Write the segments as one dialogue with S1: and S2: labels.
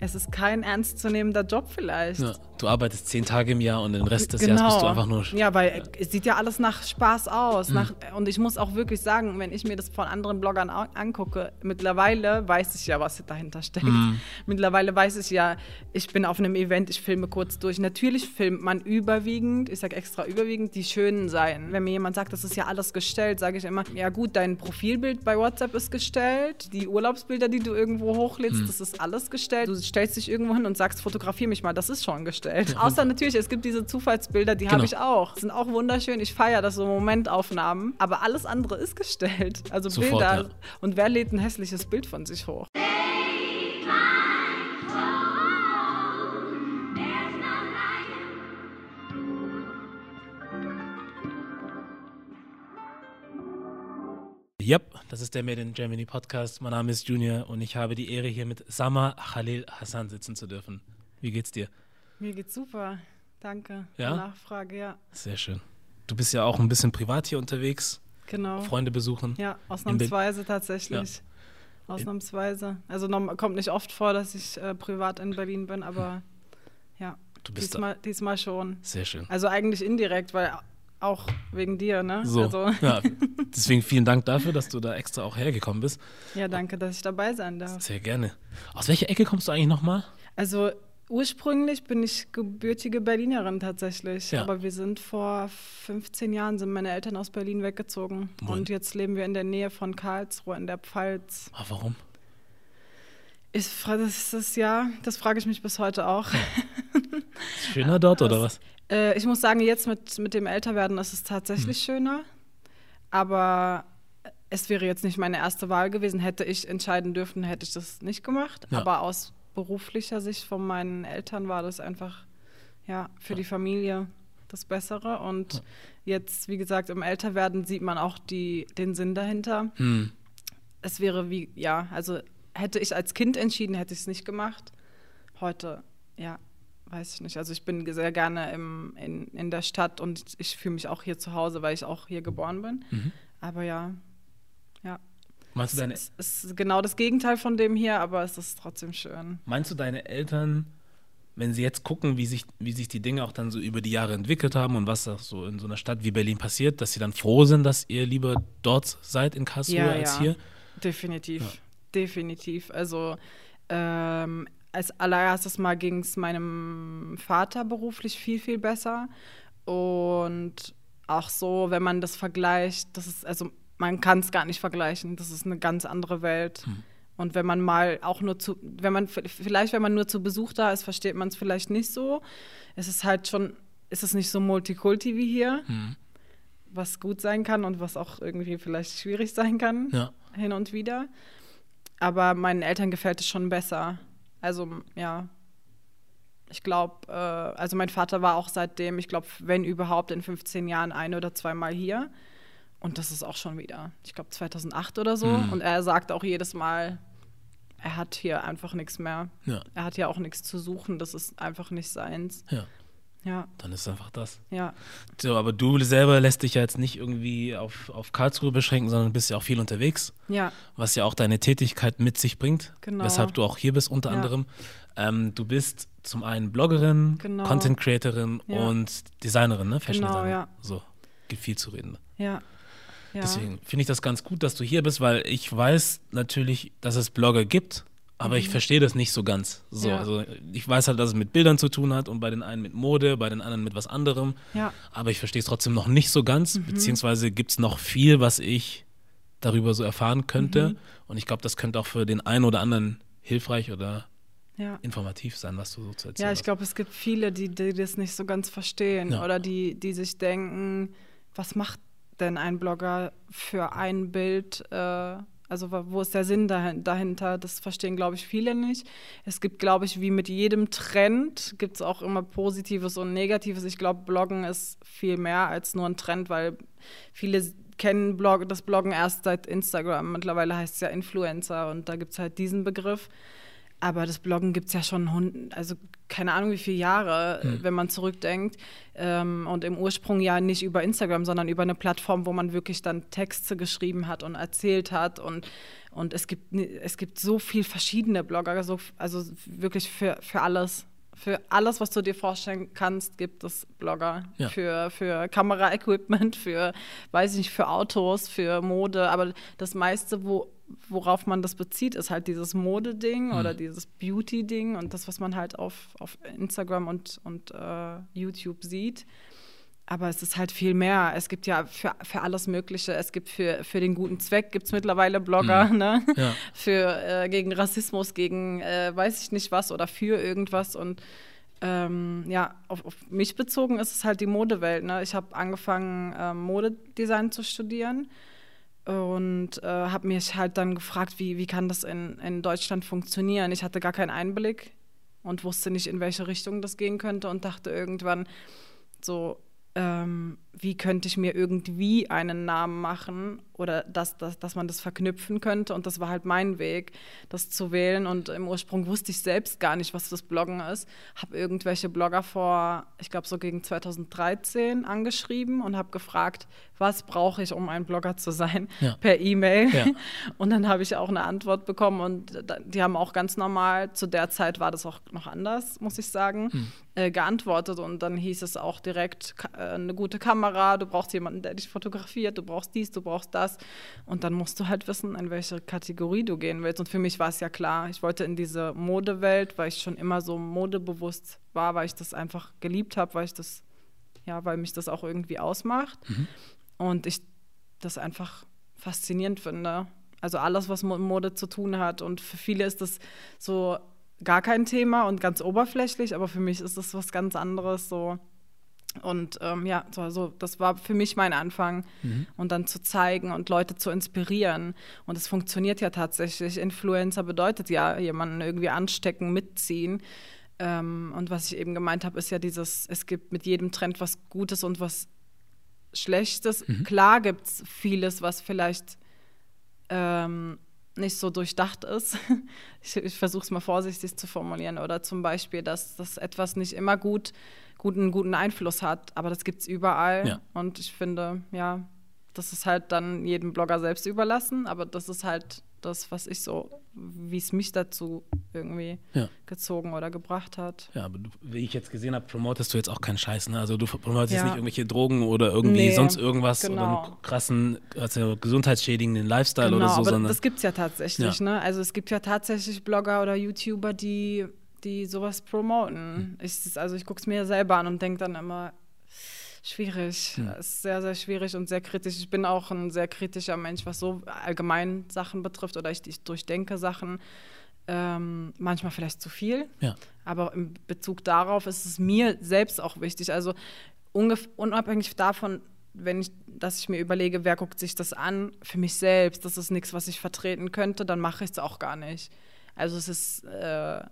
S1: Es ist kein ernstzunehmender Job vielleicht.
S2: Ja, du arbeitest zehn Tage im Jahr und den Rest des genau. Jahres bist du einfach nur.
S1: Ja, weil es sieht ja alles nach Spaß aus. Mhm. Nach, und ich muss auch wirklich sagen, wenn ich mir das von anderen Bloggern angucke, mittlerweile weiß ich ja, was dahinter steckt. Mhm. Mittlerweile weiß ich ja, ich bin auf einem Event, ich filme kurz durch. Natürlich filmt man überwiegend, ich sage extra überwiegend, die schönen Seiten. Wenn mir jemand sagt, das ist ja alles gestellt, sage ich immer, ja gut, dein Profilbild bei WhatsApp ist gestellt, die Urlaubsbilder, die du irgendwo hochlädst, mhm. das ist alles gestellt. Du stellst dich irgendwo hin und sagst, fotografiere mich mal, das ist schon gestellt. Ja. Außer natürlich, es gibt diese Zufallsbilder, die genau. habe ich auch. Die sind auch wunderschön. Ich feiere das so Momentaufnahmen. Aber alles andere ist gestellt. Also Sofort, Bilder. Ja. Und wer lädt ein hässliches Bild von sich hoch?
S2: Yep, das ist der Made in Germany Podcast. Mein Name ist Junior und ich habe die Ehre, hier mit Sama Khalil Hassan sitzen zu dürfen. Wie geht's dir?
S1: Mir geht's super. Danke. Ja? Nachfrage, ja.
S2: Sehr schön. Du bist ja auch ein bisschen privat hier unterwegs.
S1: Genau.
S2: Freunde besuchen.
S1: Ja, ausnahmsweise tatsächlich. Ja. Ausnahmsweise. Also kommt nicht oft vor, dass ich äh, privat in Berlin bin, aber hm. ja.
S2: Du bist
S1: diesmal, diesmal schon.
S2: Sehr schön.
S1: Also eigentlich indirekt, weil auch wegen dir, ne?
S2: So, also. ja. Deswegen vielen Dank dafür, dass du da extra auch hergekommen bist.
S1: Ja, danke, dass ich dabei sein darf.
S2: Sehr gerne. Aus welcher Ecke kommst du eigentlich nochmal?
S1: Also ursprünglich bin ich gebürtige Berlinerin tatsächlich. Ja. Aber wir sind vor 15 Jahren, sind meine Eltern aus Berlin weggezogen. Moin. Und jetzt leben wir in der Nähe von Karlsruhe in der Pfalz.
S2: Ah, warum?
S1: Ich, das ist ja, das frage ich mich bis heute auch.
S2: Ist schöner dort oder was?
S1: Äh, ich muss sagen, jetzt mit, mit dem Älterwerden ist es tatsächlich hm. schöner. Aber es wäre jetzt nicht meine erste Wahl gewesen. Hätte ich entscheiden dürfen, hätte ich das nicht gemacht. Ja. Aber aus beruflicher Sicht von meinen Eltern war das einfach ja, für ja. die Familie das Bessere. Und ja. jetzt, wie gesagt, im Älterwerden sieht man auch die, den Sinn dahinter. Hm. Es wäre wie, ja, also hätte ich als Kind entschieden, hätte ich es nicht gemacht. Heute, ja, weiß ich nicht. Also ich bin sehr gerne im, in, in der Stadt und ich fühle mich auch hier zu Hause, weil ich auch hier geboren bin. Mhm. Aber ja, ja.
S2: Meinst du deine
S1: es, es ist genau das Gegenteil von dem hier, aber es ist trotzdem schön.
S2: Meinst du deine Eltern, wenn sie jetzt gucken, wie sich, wie sich die Dinge auch dann so über die Jahre entwickelt haben und was auch so in so einer Stadt wie Berlin passiert, dass sie dann froh sind, dass ihr lieber dort seid in Karlsruhe ja, als ja. hier?
S1: Definitiv, ja. definitiv. Also ähm, als allererstes Mal ging es meinem Vater beruflich viel, viel besser. Und auch so, wenn man das vergleicht, das ist, also man kann es gar nicht vergleichen. Das ist eine ganz andere Welt. Hm. Und wenn man mal auch nur zu, wenn man, vielleicht, wenn man nur zu Besuch da ist, versteht man es vielleicht nicht so. Es ist halt schon, ist es nicht so Multikulti wie hier, hm. was gut sein kann und was auch irgendwie vielleicht schwierig sein kann, ja. hin und wieder. Aber meinen Eltern gefällt es schon besser. Also ja, ich glaube, äh, also mein Vater war auch seitdem, ich glaube, wenn überhaupt in 15 Jahren ein oder zweimal hier. Und das ist auch schon wieder, ich glaube, 2008 oder so. Mhm. Und er sagt auch jedes Mal, er hat hier einfach nichts mehr. Ja. Er hat ja auch nichts zu suchen, das ist einfach nicht seins.
S2: Ja.
S1: Ja.
S2: Dann ist einfach das.
S1: Ja.
S2: So, aber du selber lässt dich ja jetzt nicht irgendwie auf, auf Karlsruhe beschränken, sondern bist ja auch viel unterwegs.
S1: Ja.
S2: Was ja auch deine Tätigkeit mit sich bringt.
S1: Genau.
S2: Weshalb du auch hier bist, unter ja. anderem. Ähm, du bist zum einen Bloggerin, genau. Content Creatorin ja. und Designerin, ne? Fashion
S1: genau,
S2: Designerin.
S1: Ja.
S2: So, gibt viel zu reden.
S1: Ja.
S2: Ja. Deswegen finde ich das ganz gut, dass du hier bist, weil ich weiß natürlich, dass es Blogger gibt, aber mhm. ich verstehe das nicht so ganz. So, ja. also ich weiß halt, dass es mit Bildern zu tun hat und bei den einen mit Mode, bei den anderen mit was anderem.
S1: Ja.
S2: Aber ich verstehe es trotzdem noch nicht so ganz, mhm. beziehungsweise gibt es noch viel, was ich darüber so erfahren könnte. Mhm. Und ich glaube, das könnte auch für den einen oder anderen hilfreich oder ja. informativ sein, was du so zu erzählen
S1: Ja, ich glaube, es gibt viele, die, die, das nicht so ganz verstehen ja. oder die, die sich denken, was macht denn ein Blogger für ein Bild? Äh, also wo ist der Sinn dahinter? Das verstehen, glaube ich, viele nicht. Es gibt, glaube ich, wie mit jedem Trend, gibt es auch immer Positives und Negatives. Ich glaube, Bloggen ist viel mehr als nur ein Trend, weil viele kennen Blog, das Bloggen erst seit Instagram. Mittlerweile heißt es ja Influencer und da gibt es halt diesen Begriff. Aber das Bloggen gibt es ja schon, also keine Ahnung wie viele Jahre, mhm. wenn man zurückdenkt. Ähm, und im Ursprung ja nicht über Instagram, sondern über eine Plattform, wo man wirklich dann Texte geschrieben hat und erzählt hat. Und, und es, gibt, es gibt so viel verschiedene Blogger, so, also wirklich für, für alles für alles, was du dir vorstellen kannst, gibt es Blogger. Ja. Für, für Kameraequipment, für, weiß ich nicht, für Autos, für Mode. Aber das meiste, wo, worauf man das bezieht, ist halt dieses Modeding mhm. oder dieses Beauty-Ding und das, was man halt auf, auf Instagram und, und uh, YouTube sieht. Aber es ist halt viel mehr. Es gibt ja für, für alles Mögliche. Es gibt für, für den guten Zweck gibt es mittlerweile Blogger, mhm. ne? Ja. Für äh, gegen Rassismus, gegen äh, weiß ich nicht was oder für irgendwas. Und ähm, ja, auf, auf, mich bezogen ist es halt die Modewelt. Ne? Ich habe angefangen, äh, Modedesign zu studieren und äh, habe mich halt dann gefragt, wie, wie kann das in, in Deutschland funktionieren. Ich hatte gar keinen Einblick und wusste nicht, in welche Richtung das gehen könnte und dachte irgendwann so, ähm, wie könnte ich mir irgendwie einen Namen machen oder dass, dass, dass man das verknüpfen könnte. Und das war halt mein Weg, das zu wählen. Und im Ursprung wusste ich selbst gar nicht, was das Bloggen ist. Habe irgendwelche Blogger vor, ich glaube so gegen 2013 angeschrieben und habe gefragt, was brauche ich, um ein Blogger zu sein, ja. per E-Mail. Ja. Und dann habe ich auch eine Antwort bekommen und die haben auch ganz normal, zu der Zeit war das auch noch anders, muss ich sagen, hm. äh, geantwortet. Und dann hieß es auch direkt, äh, eine gute Kamera, du brauchst jemanden, der dich fotografiert, du brauchst dies, du brauchst das. Und dann musst du halt wissen, in welche Kategorie du gehen willst. Und für mich war es ja klar, ich wollte in diese Modewelt, weil ich schon immer so modebewusst war, weil ich das einfach geliebt habe, weil ich das, ja, weil mich das auch irgendwie ausmacht. Mhm. Und ich das einfach faszinierend finde. Also alles, was mit Mode zu tun hat. Und für viele ist das so gar kein Thema und ganz oberflächlich, aber für mich ist das was ganz anderes. So und ähm, ja, so, also das war für mich mein Anfang. Mhm. Und dann zu zeigen und Leute zu inspirieren. Und es funktioniert ja tatsächlich. Influencer bedeutet ja, jemanden irgendwie anstecken, mitziehen. Ähm, und was ich eben gemeint habe, ist ja dieses, es gibt mit jedem Trend was Gutes und was Schlechtes. Mhm. Klar gibt es vieles, was vielleicht ähm, nicht so durchdacht ist. ich, ich versuche es mal vorsichtig zu formulieren. Oder zum Beispiel, dass das etwas nicht immer gut ist guten, guten Einfluss hat. Aber das gibt es überall. Ja. Und ich finde, ja, das ist halt dann jedem Blogger selbst überlassen. Aber das ist halt das, was ich so, wie es mich dazu irgendwie ja. gezogen oder gebracht hat.
S2: Ja, aber du, wie ich jetzt gesehen habe, promotest du jetzt auch keinen Scheiß, ne? Also du promotest ja. nicht irgendwelche Drogen oder irgendwie nee, sonst irgendwas genau. oder einen krassen, also gesundheitsschädigenden Lifestyle genau, oder so.
S1: Aber sondern das gibt es ja tatsächlich, ja. ne? Also es gibt ja tatsächlich Blogger oder YouTuber, die die sowas promoten. Hm. Ich, also ich gucke es mir selber an und denke dann immer, schwierig. Hm. Es ist sehr, sehr schwierig und sehr kritisch. Ich bin auch ein sehr kritischer Mensch, was so allgemein Sachen betrifft oder ich, ich durchdenke Sachen. Ähm, manchmal vielleicht zu viel, ja. aber in Bezug darauf ist es mir selbst auch wichtig. Also unabhängig davon, wenn ich, dass ich mir überlege, wer guckt sich das an, für mich selbst, das ist nichts, was ich vertreten könnte, dann mache ich es auch gar nicht. Also es ist äh,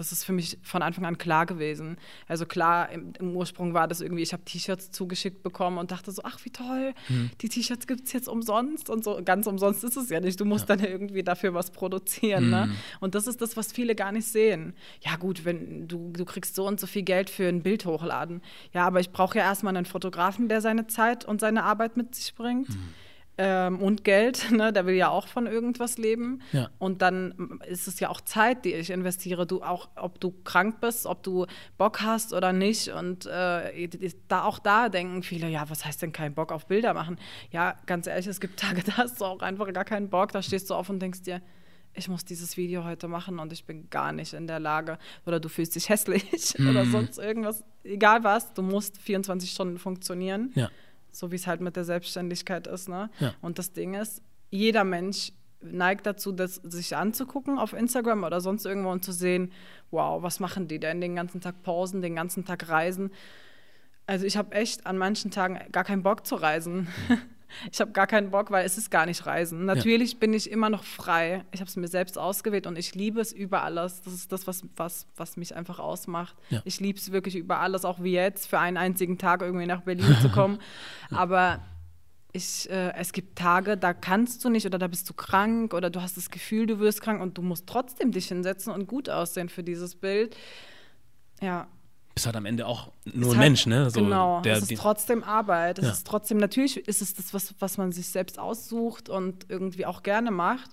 S1: das ist für mich von Anfang an klar gewesen. Also klar, im, im Ursprung war das irgendwie, ich habe T-Shirts zugeschickt bekommen und dachte so, ach wie toll, mhm. die T-Shirts gibt es jetzt umsonst und so. Ganz umsonst ist es ja nicht. Du musst ja. dann irgendwie dafür was produzieren. Ne? Mhm. Ne? Und das ist das, was viele gar nicht sehen. Ja gut, wenn du, du kriegst so und so viel Geld für ein Bild hochladen. Ja, aber ich brauche ja erstmal einen Fotografen, der seine Zeit und seine Arbeit mit sich bringt. Mhm ähm, und Geld, ne? der will ja auch von irgendwas leben. Ja. Und dann ist es ja auch Zeit, die ich investiere. Du auch, ob du krank bist, ob du Bock hast oder nicht. Und äh, da auch da denken viele, ja, was heißt denn kein Bock auf Bilder machen? Ja, ganz ehrlich, es gibt Tage, da hast du auch einfach gar keinen Bock. Da stehst du auf und denkst dir, ich muss dieses Video heute machen und ich bin gar nicht in der Lage. Oder du fühlst dich hässlich mhm. oder sonst irgendwas. Egal was, du musst 24 Stunden funktionieren. Ja so wie es halt mit der Selbstständigkeit ist. Ne? Ja. Und das Ding ist, jeder Mensch neigt dazu, das sich anzugucken auf Instagram oder sonst irgendwo und zu sehen, wow, was machen die denn den ganzen Tag Pausen, den ganzen Tag reisen. Also ich habe echt an manchen Tagen gar keinen Bock zu reisen. Ich habe gar keinen Bock, weil es ist gar nicht Reisen. Natürlich ja. bin ich immer noch frei. Ich habe es mir selbst ausgewählt und ich liebe es über alles. Das ist das, was, was, was mich einfach ausmacht. Ja. Ich liebe es wirklich über alles, auch wie jetzt, für einen einzigen Tag irgendwie nach Berlin zu kommen. Aber ich, äh, es gibt Tage, da kannst du nicht oder da bist du krank oder du hast das Gefühl, du wirst krank und du musst trotzdem dich hinsetzen und gut aussehen für dieses Bild. Ja.
S2: Bist halt am Ende auch nur ein halt, Mensch, ne?
S1: So, genau, der, es ist trotzdem Arbeit. Es ja. ist trotzdem, natürlich ist es das, was, was man sich selbst aussucht und irgendwie auch gerne macht.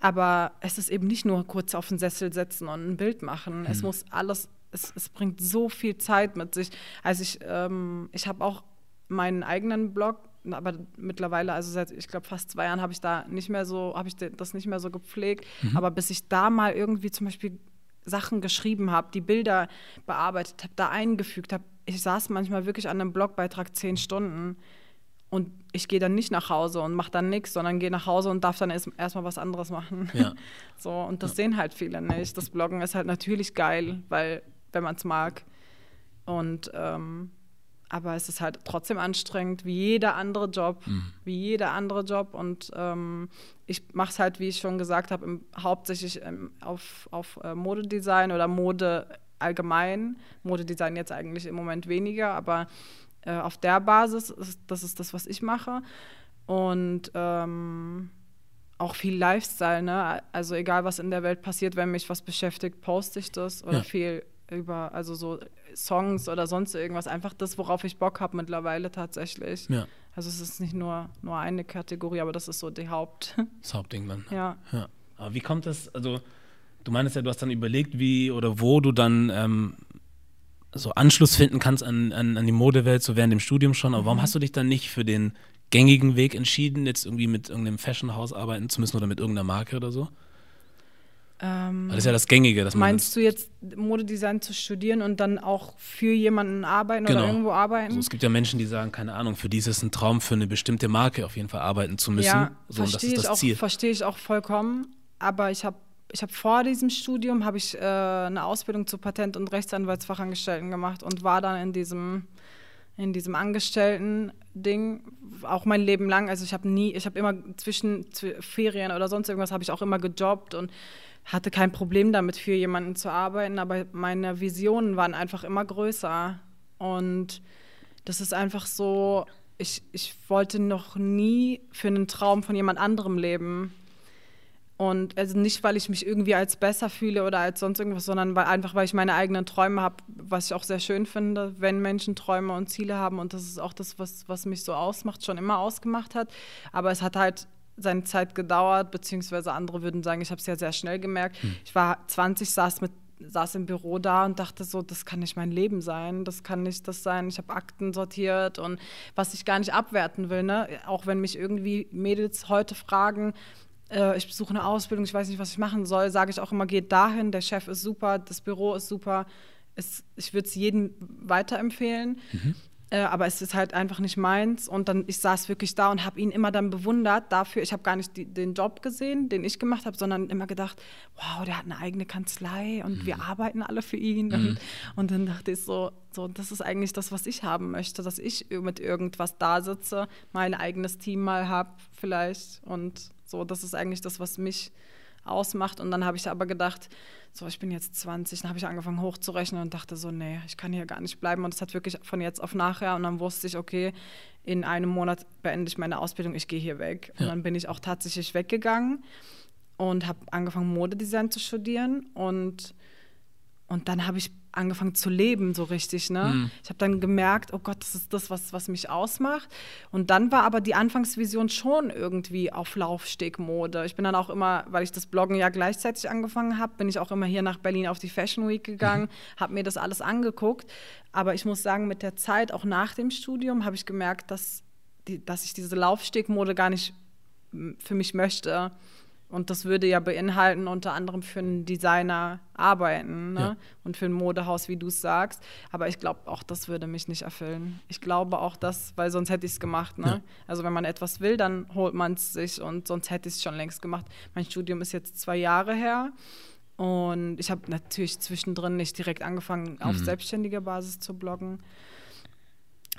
S1: Aber es ist eben nicht nur kurz auf den Sessel setzen und ein Bild machen. Mhm. Es muss alles, es, es bringt so viel Zeit mit sich. Also ich, ähm, ich habe auch meinen eigenen Blog aber mittlerweile, also seit, ich glaube, fast zwei Jahren habe ich da nicht mehr so, habe ich das nicht mehr so gepflegt. Mhm. Aber bis ich da mal irgendwie zum Beispiel Sachen geschrieben habe, die Bilder bearbeitet habe, da eingefügt habe, ich saß manchmal wirklich an einem Blogbeitrag zehn Stunden und ich gehe dann nicht nach Hause und mache dann nichts, sondern gehe nach Hause und darf dann erstmal erst was anderes machen. Ja. So, und das ja. sehen halt viele nicht. Das Bloggen ist halt natürlich geil, weil, wenn man es mag. Und ähm, aber es ist halt trotzdem anstrengend, wie jeder andere Job, mhm. wie jeder andere Job. Und ähm, ich mache es halt, wie ich schon gesagt habe, hauptsächlich ähm, auf, auf äh, Modedesign oder Mode allgemein. Modedesign jetzt eigentlich im Moment weniger, aber äh, auf der Basis, ist, das ist das, was ich mache. Und ähm, auch viel Lifestyle, ne? Also egal, was in der Welt passiert, wenn mich was beschäftigt, poste ich das oder ja. viel über, also so Songs oder sonst irgendwas. Einfach das, worauf ich Bock habe mittlerweile tatsächlich. Ja. Also es ist nicht nur, nur eine Kategorie, aber das ist so die Haupt.
S2: Das Hauptding dann.
S1: Ja.
S2: ja. Aber wie kommt das, also du meinst ja, du hast dann überlegt, wie oder wo du dann ähm, so Anschluss finden kannst an, an, an die Modewelt, so während dem Studium schon. Aber mhm. warum hast du dich dann nicht für den gängigen Weg entschieden, jetzt irgendwie mit irgendeinem Fashionhaus arbeiten zu müssen oder mit irgendeiner Marke oder so?
S1: Ähm,
S2: das ist ja das Gängige. Dass
S1: meinst du jetzt Modedesign zu studieren und dann auch für jemanden arbeiten genau. oder irgendwo arbeiten?
S2: Also es gibt ja Menschen, die sagen, keine Ahnung, für die ist es ein Traum, für eine bestimmte Marke auf jeden Fall arbeiten zu müssen. Ja,
S1: so, verstehe ich, auch, verstehe ich auch vollkommen. Aber ich habe ich habe vor diesem Studium habe ich äh, eine Ausbildung zu Patent- und Rechtsanwaltsfachangestellten gemacht und war dann in diesem in diesem Angestellten-Ding auch mein Leben lang. Also ich habe nie, ich habe immer zwischen Ferien oder sonst irgendwas habe ich auch immer gejobbt und hatte kein Problem damit, für jemanden zu arbeiten, aber meine Visionen waren einfach immer größer. Und das ist einfach so, ich, ich wollte noch nie für einen Traum von jemand anderem leben. Und also nicht, weil ich mich irgendwie als besser fühle oder als sonst irgendwas, sondern weil, einfach, weil ich meine eigenen Träume habe, was ich auch sehr schön finde, wenn Menschen Träume und Ziele haben. Und das ist auch das, was, was mich so ausmacht, schon immer ausgemacht hat. Aber es hat halt seine Zeit gedauert, beziehungsweise andere würden sagen, ich habe es ja sehr schnell gemerkt. Hm. Ich war 20, saß mit saß im Büro da und dachte so, das kann nicht mein Leben sein, das kann nicht das sein. Ich habe Akten sortiert und was ich gar nicht abwerten will, ne? auch wenn mich irgendwie Mädels heute fragen, äh, ich besuche eine Ausbildung, ich weiß nicht, was ich machen soll, sage ich auch immer, geht dahin, der Chef ist super, das Büro ist super, es, ich würde es jedem weiterempfehlen. Mhm. Äh, aber es ist halt einfach nicht meins. Und dann, ich saß wirklich da und habe ihn immer dann bewundert dafür. Ich habe gar nicht die, den Job gesehen, den ich gemacht habe, sondern immer gedacht, wow, der hat eine eigene Kanzlei und mhm. wir arbeiten alle für ihn. Mhm. Und, und, dann dachte ich so, so, das ist eigentlich das, was ich haben möchte, dass ich mit irgendwas da sitze, mein eigenes Team mal habe vielleicht. Und so, das ist eigentlich das, was mich ausmacht. Und dann habe ich aber gedacht, so, ich bin jetzt 20, dann habe ich angefangen hochzurechnen und dachte so, nee, ich kann hier gar nicht bleiben. Und es hat wirklich von jetzt auf nachher. Und dann wusste ich, okay, in einem Monat beende ich meine Ausbildung, ich gehe hier weg. Ja. Und dann bin ich auch tatsächlich weggegangen und habe angefangen, Modedesign zu studieren. Und, und dann habe ich angefangen zu leben, so richtig. Ne? Mhm. Ich habe dann gemerkt, oh Gott, das ist das, was, was mich ausmacht. Und dann war aber die Anfangsvision schon irgendwie auf Laufstegmode. Ich bin dann auch immer, weil ich das Bloggen ja gleichzeitig angefangen habe, bin ich auch immer hier nach Berlin auf die Fashion Week gegangen, mhm. habe mir das alles angeguckt. Aber ich muss sagen, mit der Zeit, auch nach dem Studium, habe ich gemerkt, dass, die, dass ich diese Laufstegmode gar nicht für mich möchte. Und das würde ja beinhalten, unter anderem für einen Designer arbeiten ne? ja. und für ein Modehaus, wie du es sagst. Aber ich glaube, auch das würde mich nicht erfüllen. Ich glaube auch das, weil sonst hätte ich es gemacht. Ne? Ja. Also wenn man etwas will, dann holt man es sich und sonst hätte ich es schon längst gemacht. Mein Studium ist jetzt zwei Jahre her. Und ich habe natürlich zwischendrin nicht direkt angefangen, auf mhm. selbstständiger Basis zu bloggen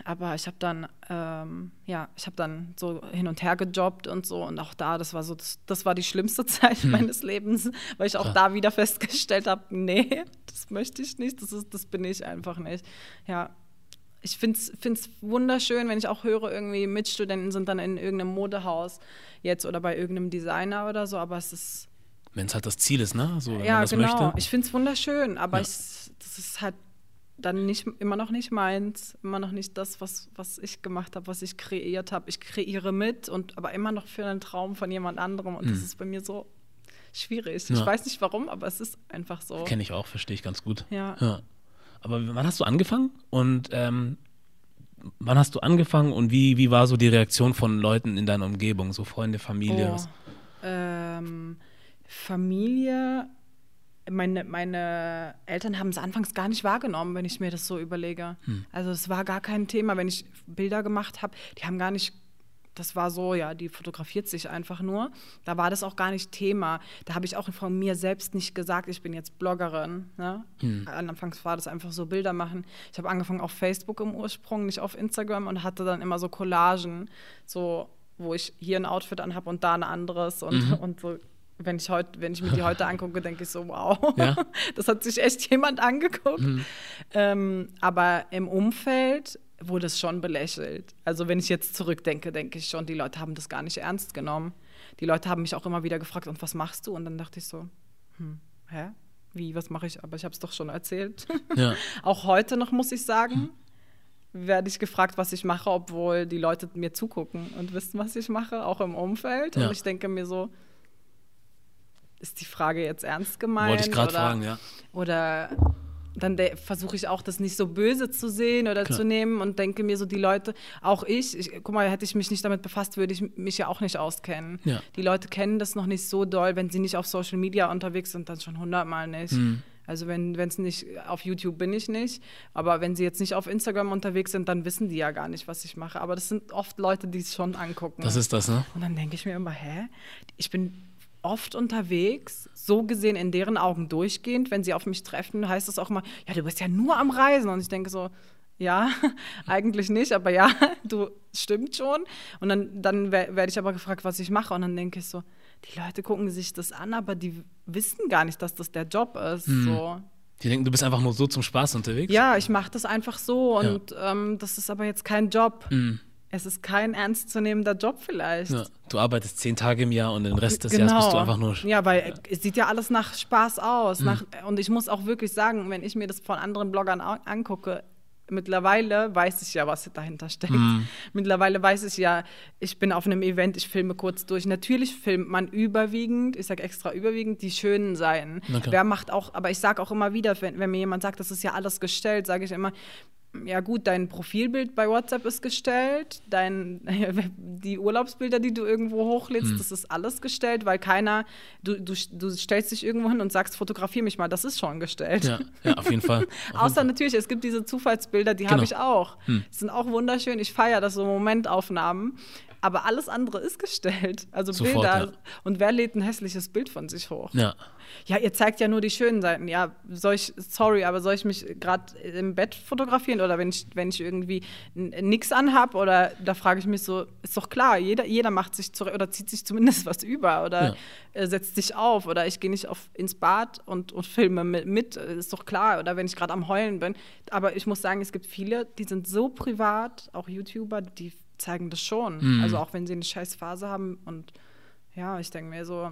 S1: aber ich habe dann, ähm, ja, ich habe dann so hin und her gejobbt und so und auch da, das war so, das, das war die schlimmste Zeit hm. meines Lebens, weil ich auch Klar. da wieder festgestellt habe, nee, das möchte ich nicht, das ist, das bin ich einfach nicht. Ja, ich finde es wunderschön, wenn ich auch höre, irgendwie Mitstudenten sind dann in irgendeinem Modehaus jetzt oder bei irgendeinem Designer oder so, aber es ist.
S2: Wenn es halt das Ziel ist, ne? So, wenn
S1: ja,
S2: man das
S1: genau.
S2: möchte.
S1: Ich finde es wunderschön, aber
S2: Ja.
S1: ich, das ist halt dann nicht, immer noch nicht meins, immer noch nicht das, was, was ich gemacht habe, was ich kreiert habe. Ich kreiere mit und aber immer noch für einen Traum von jemand anderem und das ist bei mir so schwierig.
S2: Mhm. Ja.
S1: Ich weiß nicht warum, aber es ist einfach so.
S2: Kenne ich auch, verstehe ich ganz gut.
S1: Ja.
S2: Aber wann hast du angefangen? Und ähm, wann hast du angefangen und wie, wie war so die Reaktion von Leuten in deiner Umgebung, so Freunde, Familie?
S1: Oh, ähm, Familie, meine, meine Eltern haben es anfangs gar nicht wahrgenommen, wenn ich mir das so überlege.
S2: Hm.
S1: Also es war gar kein Thema, wenn ich Bilder gemacht habe. Die haben gar nicht, das war so, ja, die fotografiert sich einfach nur. Da war das auch gar nicht Thema. Da habe ich auch von mir selbst nicht gesagt, ich bin jetzt Bloggerin. Ne?
S2: Hm.
S1: Anfangs war das einfach so Bilder machen. Ich habe angefangen auf Facebook im Ursprung, nicht auf Instagram und hatte dann immer so Collagen, so wo ich hier ein Outfit anhabe und da ein anderes und,
S2: Mhm.
S1: und so. Wenn ich, heut, wenn ich mir die heute angucke, denke ich so, wow,
S2: Ja?
S1: das hat sich echt jemand angeguckt. Ähm, aber im Umfeld wurde es schon belächelt. Also wenn ich jetzt zurückdenke, denke ich schon, die Leute haben das gar nicht ernst genommen. Die Leute haben mich auch immer wieder gefragt, und was machst du? Und dann dachte ich so, hm, hä? Wie, was mache ich? Aber ich habe es doch schon erzählt.
S2: Ja.
S1: Auch heute noch, muss ich sagen, werde ich gefragt, was ich mache, obwohl die Leute mir zugucken und wissen, was ich mache, auch im Umfeld.
S2: Ja.
S1: Und ich denke mir so, ist die Frage jetzt ernst gemeint?
S2: Wollte ich gerade
S1: oder,
S2: fragen, ja.
S1: Oder dann versuche ich auch, das nicht so böse zu sehen oder
S2: Klar.
S1: zu nehmen und denke mir so, die Leute, auch ich, ich, guck mal, hätte ich mich nicht damit befasst, würde ich mich ja auch nicht auskennen.
S2: Ja.
S1: Die Leute kennen das noch nicht so doll, wenn sie nicht auf Social Media unterwegs sind, dann schon hundertmal nicht.
S2: Hm.
S1: Also wenn es nicht, auf YouTube bin ich nicht, aber wenn sie jetzt nicht auf Instagram unterwegs sind, dann wissen die ja gar nicht, was ich mache. Aber das sind oft Leute, die es schon angucken.
S2: Das ist das, ne?
S1: Und dann denke ich mir immer, hä? Ich bin oft unterwegs, so gesehen in deren Augen durchgehend. Wenn sie auf mich treffen, heißt es auch mal, ja, du bist ja nur am Reisen. Und ich denke so, ja, eigentlich nicht, aber ja, du stimmt schon. Und dann, dann wer- werde ich aber gefragt, was ich mache. Und dann denke ich so, die Leute gucken sich das an, aber die wissen gar nicht, dass das der Job ist. So.
S2: Die denken, du bist einfach nur so zum Spaß unterwegs?
S1: Ja, ich mache das einfach so und ähm, das ist aber jetzt kein Job.
S2: Mhm.
S1: Es ist kein ernstzunehmender Job vielleicht.
S2: Ja. Du arbeitest zehn Tage im Jahr und den Rest des Jahres bist du einfach nur.
S1: Genau. Ja, weil es sieht ja alles nach Spaß aus. Nach, und ich muss auch wirklich sagen, wenn ich mir das von anderen Bloggern angucke, mittlerweile weiß ich ja, was dahinter steckt. Mittlerweile weiß ich ja, ich bin auf einem Event, ich filme kurz durch. Natürlich filmt man überwiegend, ich sage extra überwiegend, die schönen Seiten.
S2: Klar.
S1: Wer macht auch, aber ich sage auch immer wieder, wenn, wenn mir jemand sagt, das ist ja alles gestellt, sage ich immer, ja gut, dein Profilbild bei WhatsApp ist gestellt, dein, die Urlaubsbilder, die du irgendwo hochlädst,
S2: Hm.
S1: das ist alles gestellt, weil keiner, du, du, du stellst dich irgendwo hin und sagst, fotografier mich mal, das ist schon gestellt.
S2: Ja, ja, auf jeden Fall. Auf
S1: Außer natürlich, es gibt diese Zufallsbilder, die habe
S2: Genau.
S1: ich auch.
S2: Hm.
S1: Die sind auch wunderschön, ich feiere das so Momentaufnahmen. Aber alles andere ist gestellt. Also
S2: Sofort,
S1: Bilder.
S2: ja.
S1: Und wer lädt ein hässliches Bild von sich hoch?
S2: Ja.
S1: Ja, ihr zeigt ja nur die schönen Seiten. Ja, soll ich, sorry, aber soll ich mich gerade im Bett fotografieren oder wenn ich, wenn ich irgendwie n- nix anhab oder da frage ich mich so, ist doch klar, jeder, jeder macht sich zurecht oder zieht sich zumindest was über oder
S2: Ja.
S1: äh, setzt sich auf oder ich gehe nicht auf, ins Bad und, und filme mit, mit, ist doch klar. Oder wenn ich gerade am Heulen bin. Aber ich muss sagen, es gibt viele, die sind so privat, auch YouTuber, die zeigen das schon.
S2: Mhm.
S1: Also auch wenn sie eine scheiß Phase haben und ja, ich denke mir so,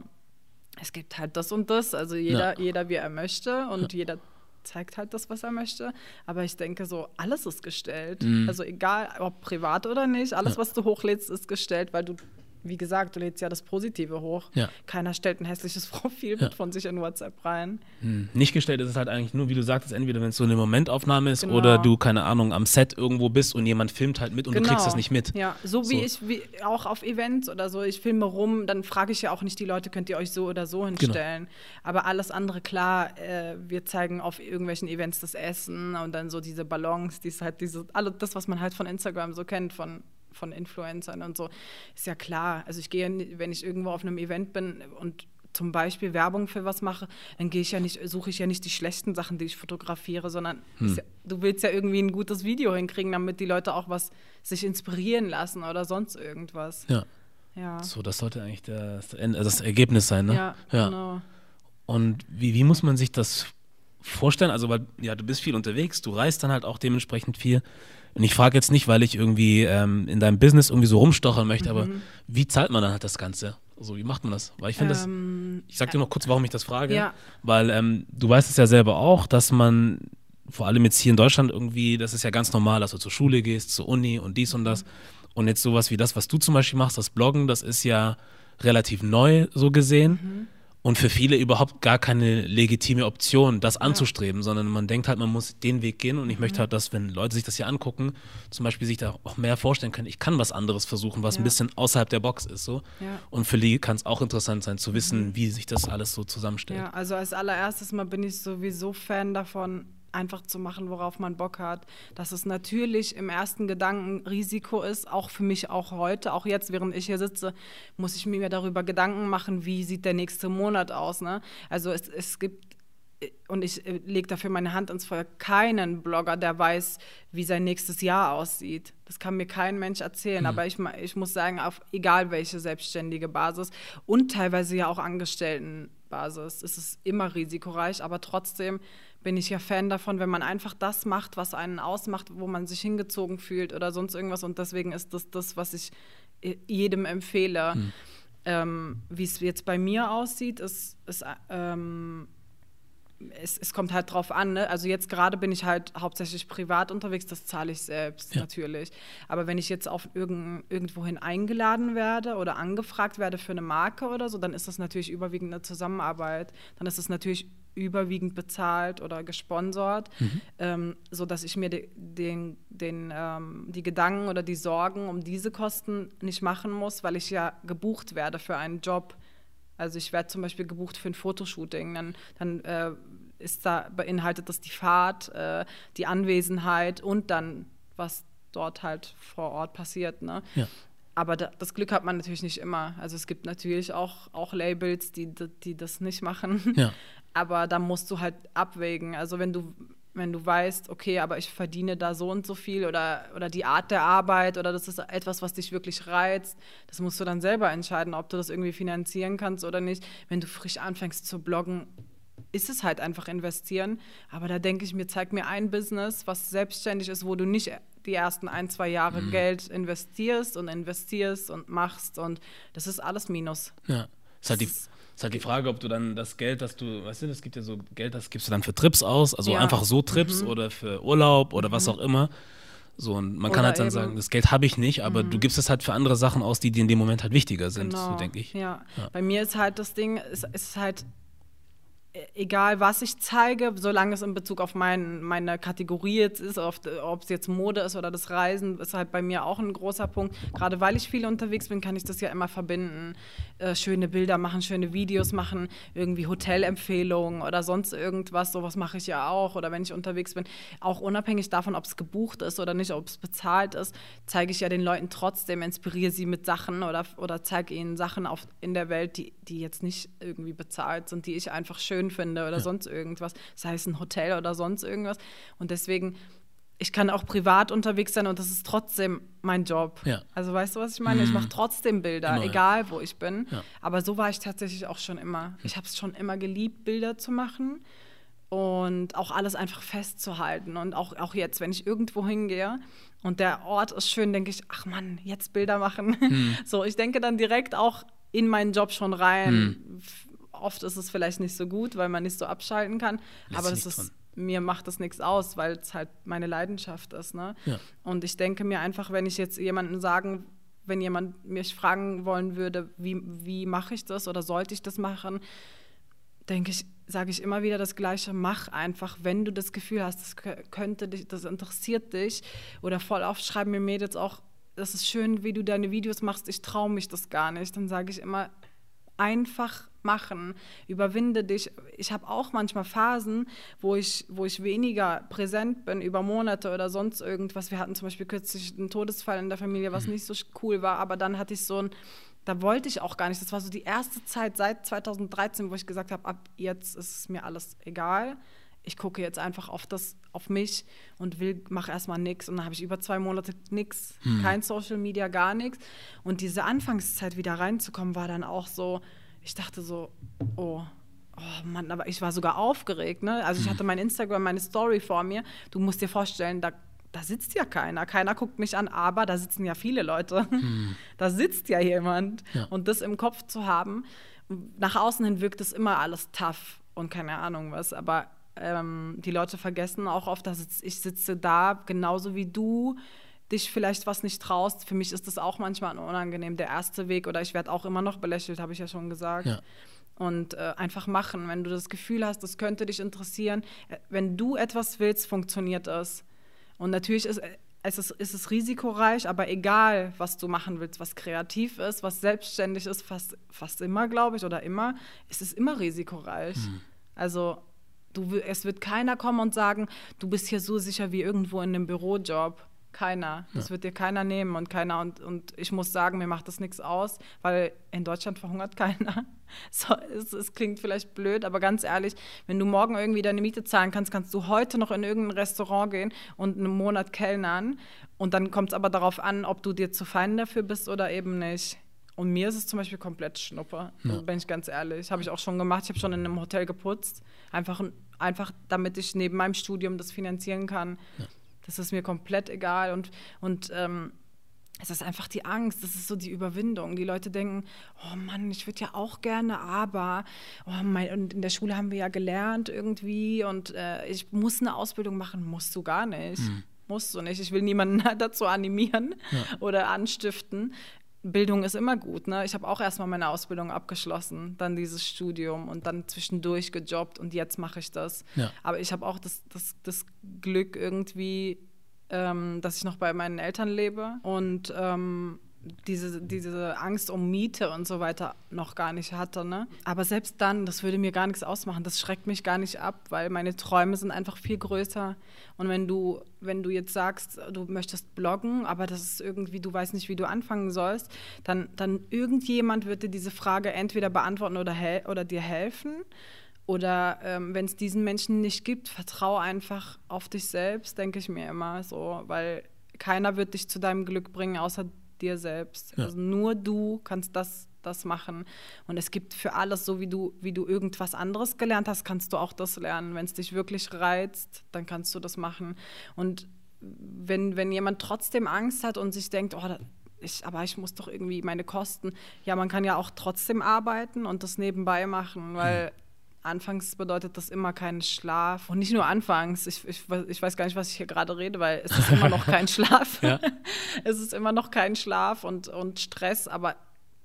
S1: es gibt halt das und das. Also jeder, jeder wie er möchte und jeder zeigt halt das, was er möchte. Aber ich denke so, alles ist gestellt.
S2: Mhm.
S1: Also egal, ob privat oder nicht, alles, was du hochlädst, ist gestellt, weil du, wie gesagt, du lädst ja das Positive hoch.
S2: Ja.
S1: Keiner stellt ein hässliches Profilbild
S2: Ja.
S1: von sich in WhatsApp rein.
S2: Hm. Nicht gestellt ist es halt eigentlich nur, wie du sagtest, entweder wenn es so eine Momentaufnahme ist
S1: Genau.
S2: oder du, keine Ahnung, am Set irgendwo bist und jemand filmt halt mit und du kriegst das nicht mit.
S1: Ja, so wie
S2: So.
S1: ich wie auch auf Events oder so, ich filme rum, dann frage ich ja auch nicht die Leute, könnt ihr euch so oder so
S2: Genau.
S1: hinstellen. Aber alles andere, klar, äh, wir zeigen auf irgendwelchen Events das Essen und dann so diese Ballons, die ist halt diese, alles das, was man halt von Instagram so kennt, von von Influencern und so, ist ja klar. Also ich gehe, wenn ich irgendwo auf einem Event bin und zum Beispiel Werbung für was mache, dann gehe ich ja nicht, suche ich ja nicht die schlechten Sachen, die ich fotografiere, sondern
S2: Hm.
S1: ja, du willst ja irgendwie ein gutes Video hinkriegen, damit die Leute auch was sich inspirieren lassen oder sonst irgendwas.
S2: Ja.
S1: Ja.
S2: So, das sollte eigentlich das, Ende- das Ergebnis sein, ne?
S1: Ja, genau.
S2: Und wie, wie muss man sich das vorstellen? Also, weil, ja, du bist viel unterwegs, du reist dann halt auch dementsprechend viel. Und ich frage jetzt nicht, weil ich irgendwie ähm, in deinem Business irgendwie so rumstochern möchte, mhm. aber wie zahlt man dann halt das Ganze? Also, wie macht man das? Weil ich finde ähm, das, ich sag dir noch kurz, warum ich das frage. Ja. Weil ähm, du weißt es ja selber auch, dass man vor allem jetzt hier in Deutschland irgendwie, das ist ja ganz normal, dass du zur Schule gehst, zur Uni und dies und das. Und jetzt sowas wie das, was du zum Beispiel machst, das Bloggen, das ist ja relativ neu so gesehen. Mhm und für viele überhaupt gar keine legitime Option, das ja. anzustreben, sondern man denkt halt, man muss den Weg gehen und ich mhm. möchte halt, dass, wenn Leute sich das hier angucken, zum Beispiel sich da auch mehr vorstellen können, ich kann was anderes versuchen, was ja. ein bisschen außerhalb der Box ist. So. Ja. Und für die kann es auch interessant sein zu wissen, mhm. wie sich das alles so zusammenstellt.
S1: Ja, also als allererstes mal bin ich sowieso Fan davon, einfach zu machen, worauf man Bock hat. Dass es natürlich im ersten Gedanken Risiko ist, auch für mich auch heute, auch jetzt, während ich hier sitze, muss ich mir darüber Gedanken machen, wie sieht der nächste Monat aus. Ne? Also es, es gibt und ich äh, lege dafür meine Hand ins Feuer, keinen Blogger, der weiß, wie sein nächstes Jahr aussieht. Das kann mir kein Mensch erzählen. Mhm. Aber ich, ich muss sagen, auf egal welche selbstständige Basis und teilweise ja auch Angestelltenbasis ist es immer risikoreich, aber trotzdem bin ich ja Fan davon, wenn man einfach das macht, was einen ausmacht, wo man sich hingezogen fühlt oder sonst irgendwas. Und deswegen ist das das, was ich äh, jedem empfehle. Mhm. Ähm, Wie es jetzt bei mir aussieht, ist, ist ähm, es, es, kommt halt drauf an. Ne? Also jetzt gerade bin ich halt hauptsächlich privat unterwegs, das zahle ich selbst ja. natürlich. Aber wenn ich jetzt auf irgend, irgendwohin eingeladen werde oder angefragt werde für eine Marke oder so, dann ist das natürlich überwiegend eine Zusammenarbeit. Dann ist es natürlich überwiegend bezahlt oder gesponsert, mhm. ähm, sodass ich mir de, den, den, ähm, die Gedanken oder die Sorgen um diese Kosten nicht machen muss, weil ich ja gebucht werde für einen Job. Also ich werde zum Beispiel gebucht für ein Fotoshooting, dann, dann äh, ist da beinhaltet das die Fahrt, äh, die Anwesenheit und dann was dort halt vor Ort passiert. Ne? Ja. Aber da, das Glück hat man natürlich nicht immer. Also es gibt natürlich auch, auch Labels, die, die das nicht machen. Ja. Aber da musst du halt abwägen. Also wenn du, wenn du weißt, okay, aber ich verdiene da so und so viel oder, oder die Art der Arbeit oder das ist etwas, was dich wirklich reizt, das musst du dann selber entscheiden, ob du das irgendwie finanzieren kannst oder nicht. Wenn du frisch anfängst zu bloggen, ist es halt einfach investieren. Aber da denke ich mir, zeig mir ein Business, was selbstständig ist, wo du nicht die ersten ein, zwei Jahre mhm. Geld investierst und investierst und machst und das ist alles Minus.
S2: Ja, ist halt die ist halt die Frage, ob du dann das Geld, das du, weißt du, es gibt ja so Geld, das gibst du dann für Trips aus, also ja. einfach so Trips mhm. oder für Urlaub oder mhm. was auch immer. So, und man oder kann halt dann sagen, das Geld habe ich nicht, aber mhm. du gibst es halt für andere Sachen aus, die dir in dem Moment halt wichtiger sind, genau. so denke ich.
S1: Ja. ja. bei mir ist halt das Ding, es ist halt egal was ich zeige, solange es in Bezug auf mein, meine Kategorie jetzt ist, ob es jetzt Mode ist oder das Reisen, ist halt bei mir auch ein großer Punkt. Gerade weil ich viel unterwegs bin, kann ich das ja immer verbinden. Äh, schöne Bilder machen, schöne Videos machen, irgendwie Hotelempfehlungen oder sonst irgendwas. Sowas mache ich ja auch. Oder wenn ich unterwegs bin, auch unabhängig davon, ob es gebucht ist oder nicht, ob es bezahlt ist, zeige ich ja den Leuten trotzdem, inspiriere sie mit Sachen oder, oder zeige ihnen Sachen auf, in der Welt, die, die jetzt nicht irgendwie bezahlt sind, die ich einfach schön schön finde oder ja. sonst irgendwas, sei es ein Hotel oder sonst irgendwas. Und deswegen, ich kann auch privat unterwegs sein und das ist trotzdem mein Job. Ja. Also weißt du, was ich meine? Mhm. Ich mache trotzdem Bilder, genau, egal wo ich bin. Aber so war ich tatsächlich auch schon immer. Ich habe es schon immer geliebt, Bilder zu machen und auch alles einfach festzuhalten. Und auch, auch jetzt, wenn ich irgendwo hingehe und der Ort ist schön, denke ich, ach Mann, jetzt Bilder machen. Mhm. So, ich denke dann direkt auch in meinen Job schon rein. Mhm oft ist es vielleicht nicht so gut, weil man nicht so abschalten kann. Lässt aber das ist, mir macht das nichts aus, weil es halt meine Leidenschaft ist. Ne? Ja. Und ich denke mir einfach, wenn ich jetzt jemanden sagen, wenn jemand mich fragen wollen würde, wie, wie mache ich das oder sollte ich das machen, denke ich, sage ich immer wieder das Gleiche, mach einfach, wenn du das Gefühl hast, das könnte dich, das interessiert dich. Oder voll oft schreiben mir Mädels auch, das ist schön, wie du deine Videos machst, ich traue mich das gar nicht. Dann sage ich immer, einfach machen, überwinde dich. Ich habe auch manchmal Phasen, wo ich, wo ich weniger präsent bin, über Monate oder sonst irgendwas. Wir hatten zum Beispiel kürzlich einen Todesfall in der Familie, was mhm. nicht so cool war, aber dann hatte ich so ein, da wollte ich auch gar nicht. Das war so die erste Zeit seit 2013, wo ich gesagt habe, ab jetzt ist es mir alles egal. Ich gucke jetzt einfach auf das, auf mich und will, mache erstmal nichts. Und dann habe ich über zwei Monate nichts, hm. kein Social Media, gar nichts. Und diese Anfangszeit wieder reinzukommen, war dann auch so, ich dachte so, oh, oh Mann, aber ich war sogar aufgeregt, ne? Also ich
S2: Hm.
S1: hatte mein Instagram, meine Story vor mir. Du musst dir vorstellen, da, da sitzt ja keiner. Keiner guckt mich an, aber da sitzen ja viele Leute. Da sitzt ja jemand.
S2: Hm. Ja.
S1: Und das im Kopf zu haben, nach außen hin wirkt es immer alles tough und keine Ahnung was, aber ähm, die Leute vergessen auch oft, dass ich sitze da genauso wie du dich vielleicht was nicht traust. Für mich ist das auch manchmal unangenehm, der erste Weg oder ich werde auch immer noch belächelt, habe ich ja schon gesagt.
S2: Ja.
S1: Und äh, einfach machen, wenn du das Gefühl hast, das könnte dich interessieren. Äh, Wenn du etwas willst, funktioniert es. Und natürlich ist äh, es, ist, ist es risikoreich, aber egal, was du machen willst, was kreativ ist, was selbstständig ist, fast, fast immer, glaube ich, oder immer, ist es immer risikoreich. Also du, es wird keiner kommen und sagen, du bist hier so sicher wie irgendwo in einem Bürojob. Keiner. Das wird dir keiner nehmen und keiner. Und, und ich muss sagen, mir macht das nichts aus, weil in Deutschland verhungert keiner. So, es, es klingt vielleicht blöd, aber ganz ehrlich, wenn du morgen irgendwie deine Miete zahlen kannst, kannst du heute noch in irgendein Restaurant gehen und einen Monat kellnern. Und dann kommt es aber darauf an, ob du dir zu fein dafür bist oder eben nicht. Und mir ist es zum Beispiel komplett Schnuppe,
S2: Ja.
S1: bin ich ganz ehrlich. Habe ich auch schon gemacht. Ich habe schon in einem Hotel geputzt. Einfach, einfach damit ich neben meinem Studium das finanzieren kann. Das ist mir komplett egal. Und, und ähm, es ist einfach die Angst, das ist so die Überwindung. Die Leute denken, oh Mann, ich würde ja auch gerne, aber oh mein, und in der Schule haben wir ja gelernt irgendwie und äh, ich muss eine Ausbildung machen, musst du gar nicht. Musst du nicht. Ich will niemanden dazu animieren oder anstiften. Bildung ist immer gut. Ne? Ich habe auch erstmal meine Ausbildung abgeschlossen, dann dieses Studium und dann zwischendurch gejobbt und jetzt mache ich das.
S2: Ja.
S1: Aber ich habe auch das, das, das Glück irgendwie, ähm, dass ich noch bei meinen Eltern lebe und ähm, diese, diese Angst um Miete und so weiter noch gar nicht hatte. Ne? Aber selbst dann, das würde mir gar nichts ausmachen. Das schreckt mich gar nicht ab, weil meine Träume sind einfach viel größer. Und wenn du, wenn du jetzt sagst, du möchtest bloggen, aber das ist irgendwie, du weißt nicht, wie du anfangen sollst, dann, dann irgendjemand wird dir diese Frage entweder beantworten oder, hel oder dir helfen. Oder ähm, wenn es diesen Menschen nicht gibt, vertraue einfach auf dich selbst, denke ich mir immer so, weil keiner wird dich zu deinem Glück bringen, außer dir selbst.
S2: Ja.
S1: Also nur du kannst das, das machen. Und es gibt für alles, so wie du, wie du irgendwas anderes gelernt hast, kannst du auch das lernen. Wenn es dich wirklich reizt, dann kannst du das machen. Und wenn, wenn jemand trotzdem Angst hat und sich denkt, oh, ich, aber ich muss doch irgendwie meine Kosten, ja, man kann ja auch trotzdem arbeiten und das nebenbei machen, weil anfangs bedeutet das immer keinen Schlaf. Und nicht nur anfangs, ich, ich, weiß- ich weiß gar nicht, was ich hier gerade rede, weil es ist immer noch kein Schlaf.
S2: Ja.
S1: Es ist immer noch kein Schlaf und, und Stress, aber,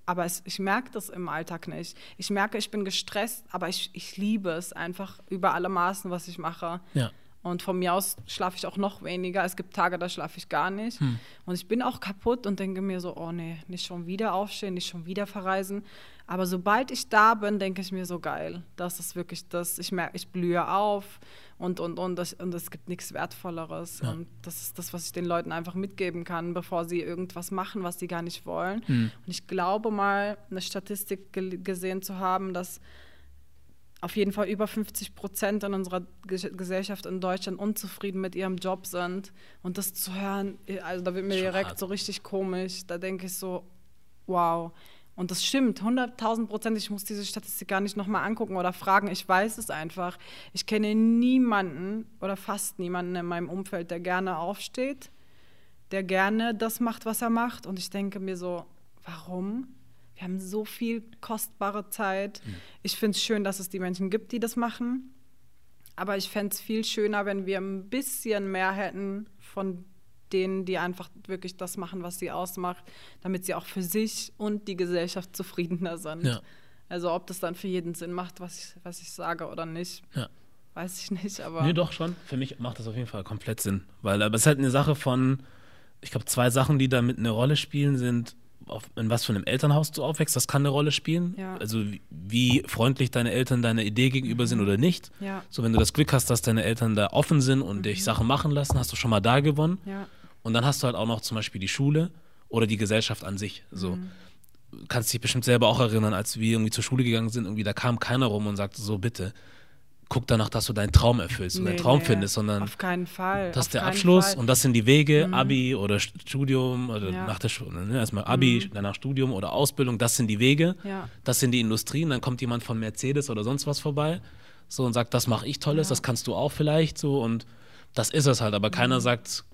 S1: aber es, ich merke das im Alltag nicht. Ich merke, ich bin gestresst, aber ich, ich liebe es einfach über alle Maßen, was ich mache.
S2: Ja.
S1: Und von mir aus schlafe ich auch noch weniger. Es gibt Tage, da schlafe ich gar nicht.
S2: Hm.
S1: Und ich bin auch kaputt und denke mir so, oh nee, nicht schon wieder aufstehen, nicht schon wieder verreisen. Aber sobald ich da bin, denke ich mir so geil. Das ist wirklich das. Ich merke, ich blühe auf und und und, das, und es gibt nichts Wertvolleres.
S2: Ja.
S1: Und das ist das, was ich den Leuten einfach mitgeben kann, bevor sie irgendwas machen, was sie gar nicht wollen.
S2: Hm.
S1: Und ich glaube mal, eine Statistik gesehen zu haben, dass auf jeden Fall über 50 Prozent in unserer Ge Gesellschaft in Deutschland unzufrieden mit ihrem Job sind. Und das zu hören, also da wird mir
S2: Schon
S1: direkt
S2: hart.
S1: so richtig komisch. Da denke ich so, wow. Und das stimmt, 100.000 Prozent. Ich muss diese Statistik gar nicht nochmal angucken oder fragen. Ich weiß es einfach. Ich kenne niemanden oder fast niemanden in meinem Umfeld, der gerne aufsteht, der gerne das macht, was er macht. Und ich denke mir so, warum? Wir haben so viel kostbare Zeit. Ich finde es schön, dass es die Menschen gibt, die das machen. Aber ich fände es viel schöner, wenn wir ein bisschen mehr hätten von denen, die einfach wirklich das machen, was sie ausmacht, damit sie auch für sich und die Gesellschaft zufriedener sind.
S2: Ja.
S1: Also ob das dann für jeden Sinn macht, was ich, was ich sage oder nicht,
S2: Ja.
S1: weiß ich nicht. Aber
S2: Nee, doch schon. Für mich macht das auf jeden Fall komplett Sinn. Weil aber es ist halt eine Sache von, ich glaube, zwei Sachen, die da mit eine Rolle spielen, sind, auf, in was für einem Elternhaus du aufwächst, das kann eine Rolle spielen.
S1: Ja.
S2: Also wie, wie freundlich deine Eltern deiner Idee gegenüber sind oder nicht.
S1: Ja.
S2: So, wenn du das Glück hast, dass deine Eltern da offen sind und dich Sachen machen lassen, hast du schon mal da gewonnen.
S1: ja,
S2: Und dann hast du halt auch noch zum Beispiel die Schule oder die Gesellschaft an sich. So. Kannst dich bestimmt selber auch erinnern, als wir irgendwie zur Schule gegangen sind, irgendwie da kam keiner rum und sagte so, bitte, guck danach, dass du deinen Traum erfüllst und
S1: Nee,
S2: deinen Traum
S1: nee,
S2: findest, sondern
S1: Auf keinen Fall.
S2: das ist der Abschluss
S1: Fall. Mhm.
S2: und das sind die Wege, Abi oder Studium oder
S1: Ja. Mhm.
S2: nach der Schule. Ne? Erstmal Abi, danach Studium oder Ausbildung, das sind die Wege,
S1: Ja.
S2: das sind die Industrien. Dann kommt jemand von Mercedes oder sonst was vorbei so und sagt, das mache ich Tolles,
S1: Ja.
S2: das kannst du auch vielleicht so und das ist es halt. Aber
S1: Mhm.
S2: keiner sagt,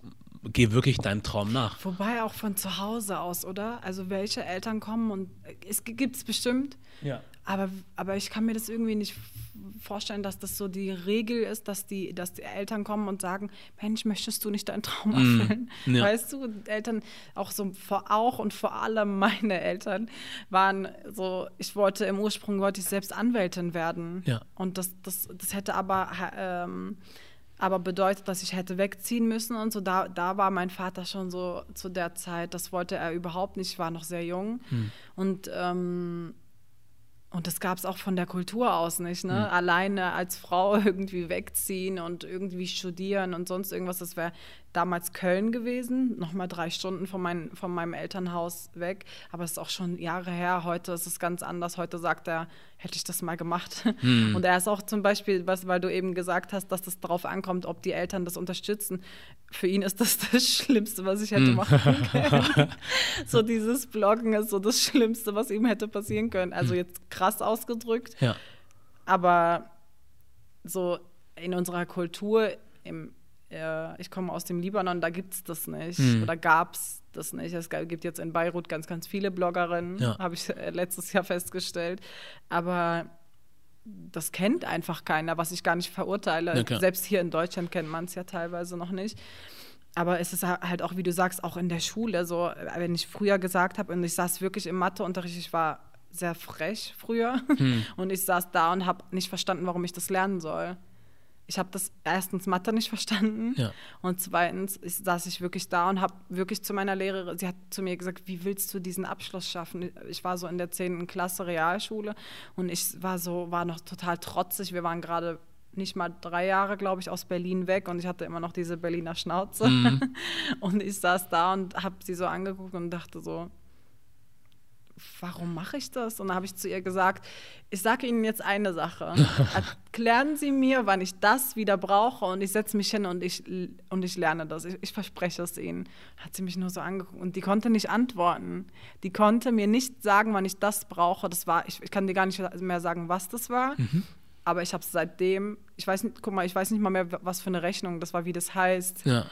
S2: geh wirklich deinem Traum nach.
S1: Wobei auch von zu Hause aus, oder? Also welche Eltern kommen und es gibt es bestimmt,
S2: Ja.
S1: aber, aber ich kann mir das irgendwie nicht vorstellen, dass das so die Regel ist, dass die, dass die Eltern kommen und sagen, Mensch, möchtest du nicht deinen Traum erfüllen?
S2: Mm, ja.
S1: Weißt du, Eltern, auch so vor auch und vor allem meine Eltern waren so, ich wollte im Ursprung wollte ich selbst Anwältin werden.
S2: Ja.
S1: Und das, das, das hätte aber ähm, aber bedeutet, dass ich hätte wegziehen müssen und so. Da, da war mein Vater schon so zu der Zeit, das wollte er überhaupt nicht, ich war noch sehr jung. Und, ähm, und das gab es auch von der Kultur aus nicht. Ne? Alleine als Frau irgendwie wegziehen und irgendwie studieren und sonst irgendwas. Das wäre damals Köln gewesen, nochmal drei Stunden von, mein, von meinem Elternhaus weg. Aber es ist auch schon Jahre her. Heute ist es ganz anders. Heute sagt er, hätte ich das mal gemacht. Und er ist auch zum Beispiel, was, weil du eben gesagt hast, dass das darauf ankommt, ob die Eltern das unterstützen. Für ihn ist das das Schlimmste, was ich hätte machen können. so dieses Bloggen ist so das Schlimmste, was ihm hätte passieren können. Also jetzt krass ausgedrückt.
S2: Ja.
S1: Aber so in unserer Kultur, im, äh, ich komme aus dem Libanon, da gibt es das nicht.
S2: Mhm.
S1: Oder gab es das nicht. Es gibt jetzt in Beirut ganz, ganz viele Bloggerinnen,
S2: Ja.
S1: habe ich äh, letztes Jahr festgestellt. Aber das kennt einfach keiner, was ich gar nicht verurteile.
S2: Ja.
S1: Selbst hier in Deutschland kennt man es ja teilweise noch nicht. Aber es ist halt auch, wie du sagst, auch in der Schule so, wenn ich früher gesagt habe und ich saß wirklich im Matheunterricht, ich war sehr frech früher
S2: Hm.
S1: und ich saß da und habe nicht verstanden, warum ich das lernen soll. Ich habe das erstens Mathe nicht verstanden
S2: Ja.
S1: und zweitens ich, saß ich wirklich da und habe wirklich zu meiner Lehrerin, sie hat zu mir gesagt, wie willst du diesen Abschluss schaffen? Ich war so in der 10. Klasse Realschule und ich war so, war noch total trotzig. Wir waren gerade nicht mal drei Jahre, glaube ich, aus Berlin weg und ich hatte immer noch diese Berliner Schnauze. Und ich saß da und habe sie so angeguckt und dachte so, warum mache ich das? Und dann habe ich zu ihr gesagt, ich sage Ihnen jetzt eine Sache. Erklären Sie mir, wann ich das wieder brauche und ich setze mich hin und ich, und ich lerne das. Ich, ich verspreche es Ihnen. Hat sie mich nur so angeguckt und die konnte nicht antworten. Die konnte mir nicht sagen, wann ich das brauche. Das war, ich, ich kann dir gar nicht mehr sagen, was das war. Aber ich habe es seitdem, ich weiß nicht, guck mal, ich weiß nicht mal mehr, was für eine Rechnung das war, wie das heißt.
S2: Ja.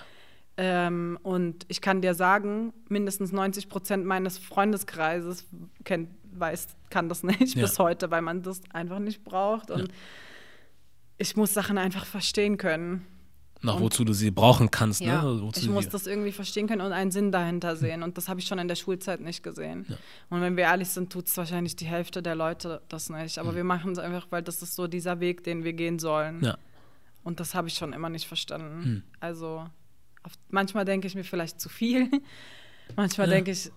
S1: Ähm, und ich kann dir sagen, mindestens 90 Prozent meines Freundeskreises kennt, weiß, kann das nicht
S2: Ja.
S1: bis heute, weil man das einfach nicht braucht. Und
S2: Ja.
S1: ich muss Sachen einfach verstehen können.
S2: Nach
S1: Und-
S2: wozu du sie brauchen kannst,
S1: Ja,
S2: ne? Also wozu
S1: ich muss das irgendwie verstehen können und einen Sinn dahinter sehen. Und das habe ich schon in der Schulzeit nicht gesehen. Und wenn wir ehrlich sind, tut es wahrscheinlich die Hälfte der Leute das nicht. Aber wir machen es einfach, weil das ist so dieser Weg, den wir gehen sollen.
S2: Ja.
S1: Und das habe ich schon immer nicht verstanden. Also auf, manchmal denke ich mir vielleicht zu viel. manchmal
S2: Ja.
S1: denke ich,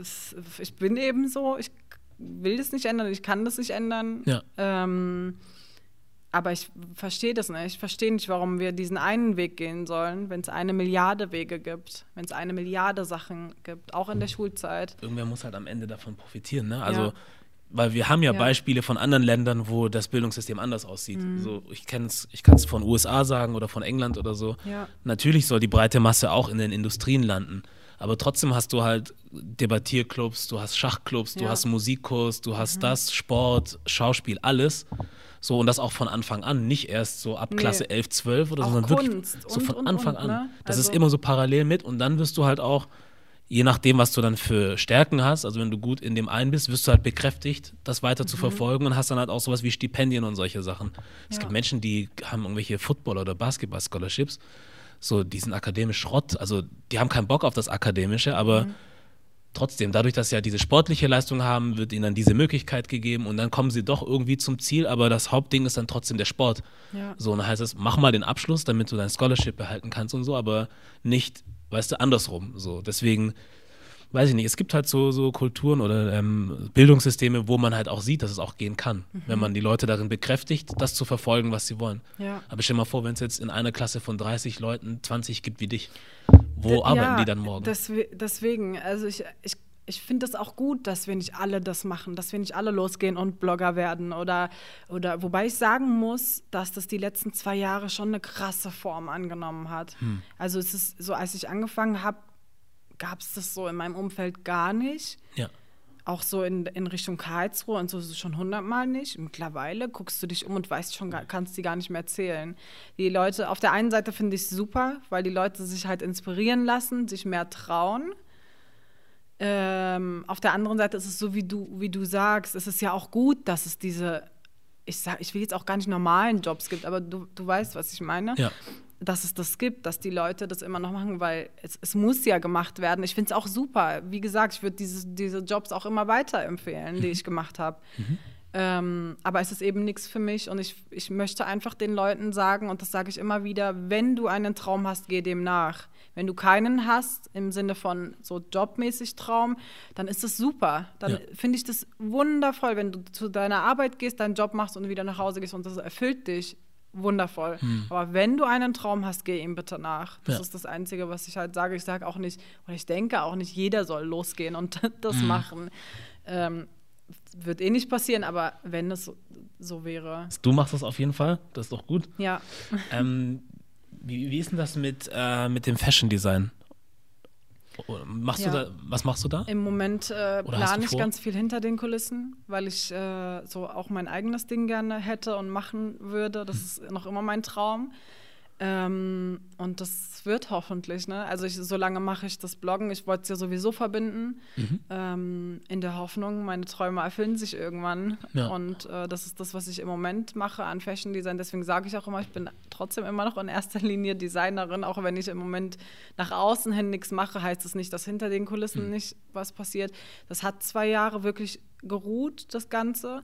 S1: es, ich bin eben so, ich will das nicht ändern, ich kann das nicht ändern.
S2: Ja.
S1: Ähm, aber ich verstehe das nicht. Ich verstehe nicht, warum wir diesen einen Weg gehen sollen, wenn es eine Milliarde Wege gibt, wenn es eine Milliarde Sachen gibt, auch in der Schulzeit.
S2: Irgendwer muss halt am Ende davon profitieren, ne? Also
S1: Ja.
S2: Weil wir haben ja,
S1: Ja. Mhm.
S2: Beispiele von anderen Ländern, wo das Bildungssystem anders aussieht. So, ich ich kann es von USA sagen oder von England oder so.
S1: Ja.
S2: Natürlich soll die breite Masse auch in den Industrien landen. Aber trotzdem hast du halt Debattierclubs, du hast Schachclubs, du
S1: Ja. Mhm.
S2: hast Musikkurs, du hast das, Sport, Schauspiel, alles. So, und das auch von Anfang an, nicht erst so ab
S1: Nee.
S2: Klasse 11, 12 oder so, sondern wirklich
S1: Kunst
S2: so
S1: und,
S2: von
S1: und,
S2: Anfang
S1: und,
S2: an.
S1: ne?
S2: Das ist
S1: Also-
S2: immer so parallel mit und dann wirst du halt auch, je nachdem, was du dann für Stärken hast, also wenn du gut in dem einen bist, wirst du halt bekräftigt, das weiter zu verfolgen und hast dann halt auch sowas wie Stipendien und solche Sachen. Es
S1: Ja.
S2: gibt Menschen, die haben irgendwelche Football- oder Basketball-Scholarships, so, die sind akademisch Schrott, also die haben keinen Bock auf das Akademische, aber trotzdem, dadurch, dass sie ja diese sportliche Leistung haben, wird ihnen dann diese Möglichkeit gegeben und dann kommen sie doch irgendwie zum Ziel, aber das Hauptding ist dann trotzdem der Sport.
S1: Ja.
S2: So, und dann heißt es, mach mal den Abschluss, damit du dein Scholarship behalten kannst und so, aber nicht, weißt du, andersrum. So, deswegen, weiß ich nicht, es gibt halt so, so Kulturen oder ähm, Bildungssysteme, wo man halt auch sieht, dass es auch gehen kann, wenn man die Leute darin bekräftigt, das zu verfolgen, was sie wollen.
S1: Ja.
S2: Aber stell dir mal vor, wenn es jetzt in einer Klasse von 30 Leuten 20 gibt wie dich, wo
S1: D-
S2: arbeiten
S1: ja,
S2: die dann morgen?
S1: deswe- deswegen, also ich, ich, ich finde es auch gut, dass wir nicht alle das machen, dass wir nicht alle losgehen und Blogger werden oder, oder wobei ich sagen muss, dass das die letzten zwei Jahre schon eine krasse Form angenommen hat. Hm. Also es ist so, als ich angefangen habe, gab es das so in meinem Umfeld gar nicht.
S2: Ja.
S1: Auch so in, in Richtung Karlsruhe und so schon hundertmal nicht. Mittlerweile guckst du dich um und weißt schon, kannst die gar nicht mehr zählen. Die Leute, auf der einen Seite finde ich es super, weil die Leute sich halt inspirieren lassen, sich mehr trauen. Ähm, auf der anderen Seite ist es so, wie du, wie du sagst, es ist ja auch gut, dass es diese, ich sag, ich will jetzt auch gar nicht normalen Jobs gibt, aber du, du weißt, was ich meine.
S2: Ja.
S1: Dass es das gibt, dass die Leute das immer noch machen, weil es, es muss ja gemacht werden. Ich finde es auch super. Wie gesagt, ich würde diese, diese Jobs auch immer weiterempfehlen, mhm. die ich gemacht habe. Mhm. Ähm, aber es ist eben nichts für mich und ich, ich möchte einfach den Leuten sagen, und das sage ich immer wieder, wenn du einen Traum hast, geh dem nach. Wenn du keinen hast, im Sinne von so jobmäßig Traum, dann ist das super. Dann ja. finde ich das wundervoll, wenn du zu deiner Arbeit gehst, deinen Job machst und wieder nach Hause gehst und das erfüllt dich. Wundervoll. Hm. Aber wenn du einen Traum hast, geh ihm bitte nach. Das ja. ist das Einzige, was ich halt sage. Ich sage auch nicht, oder ich denke auch nicht, jeder soll losgehen und das hm. machen. Ähm, wird eh nicht passieren, aber wenn es so, so, wäre.
S2: Du machst das auf jeden Fall, das ist doch gut.
S1: Ja.
S2: Ähm, wie, wie ist denn das mit, äh, mit dem Fashion Design? Machst ja. du da, was machst du da?
S1: Im Moment äh, plane ich ganz viel hinter den Kulissen, weil ich äh, so auch mein eigenes Ding gerne hätte und machen würde. Das hm. ist noch immer mein Traum. Ähm, und das wird hoffentlich, ne? Also ich, so lange mache ich das Bloggen. Ich wollte es ja sowieso verbinden, mhm. ähm, in der Hoffnung, meine Träume erfüllen sich irgendwann. Ja. Und äh, das ist das, was ich im Moment mache an Fashion Design. Deswegen sage ich auch immer, ich bin trotzdem immer noch in erster Linie Designerin, auch wenn ich im Moment nach außen hin nichts mache, heißt es das nicht, dass hinter den Kulissen mhm. nicht was passiert. Das hat zwei Jahre wirklich geruht, das Ganze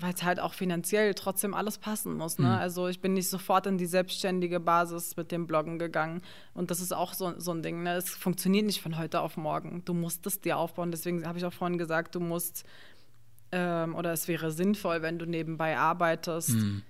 S1: weil es halt auch finanziell trotzdem alles passen muss. Ne? Mhm. Also ich bin nicht sofort in die selbstständige Basis mit dem Bloggen gegangen. Und das ist auch so, so ein Ding. Ne? Es funktioniert nicht von heute auf morgen. Du musst es dir aufbauen. Deswegen habe ich auch vorhin gesagt, du musst, ähm, oder es wäre sinnvoll, wenn du nebenbei arbeitest mhm.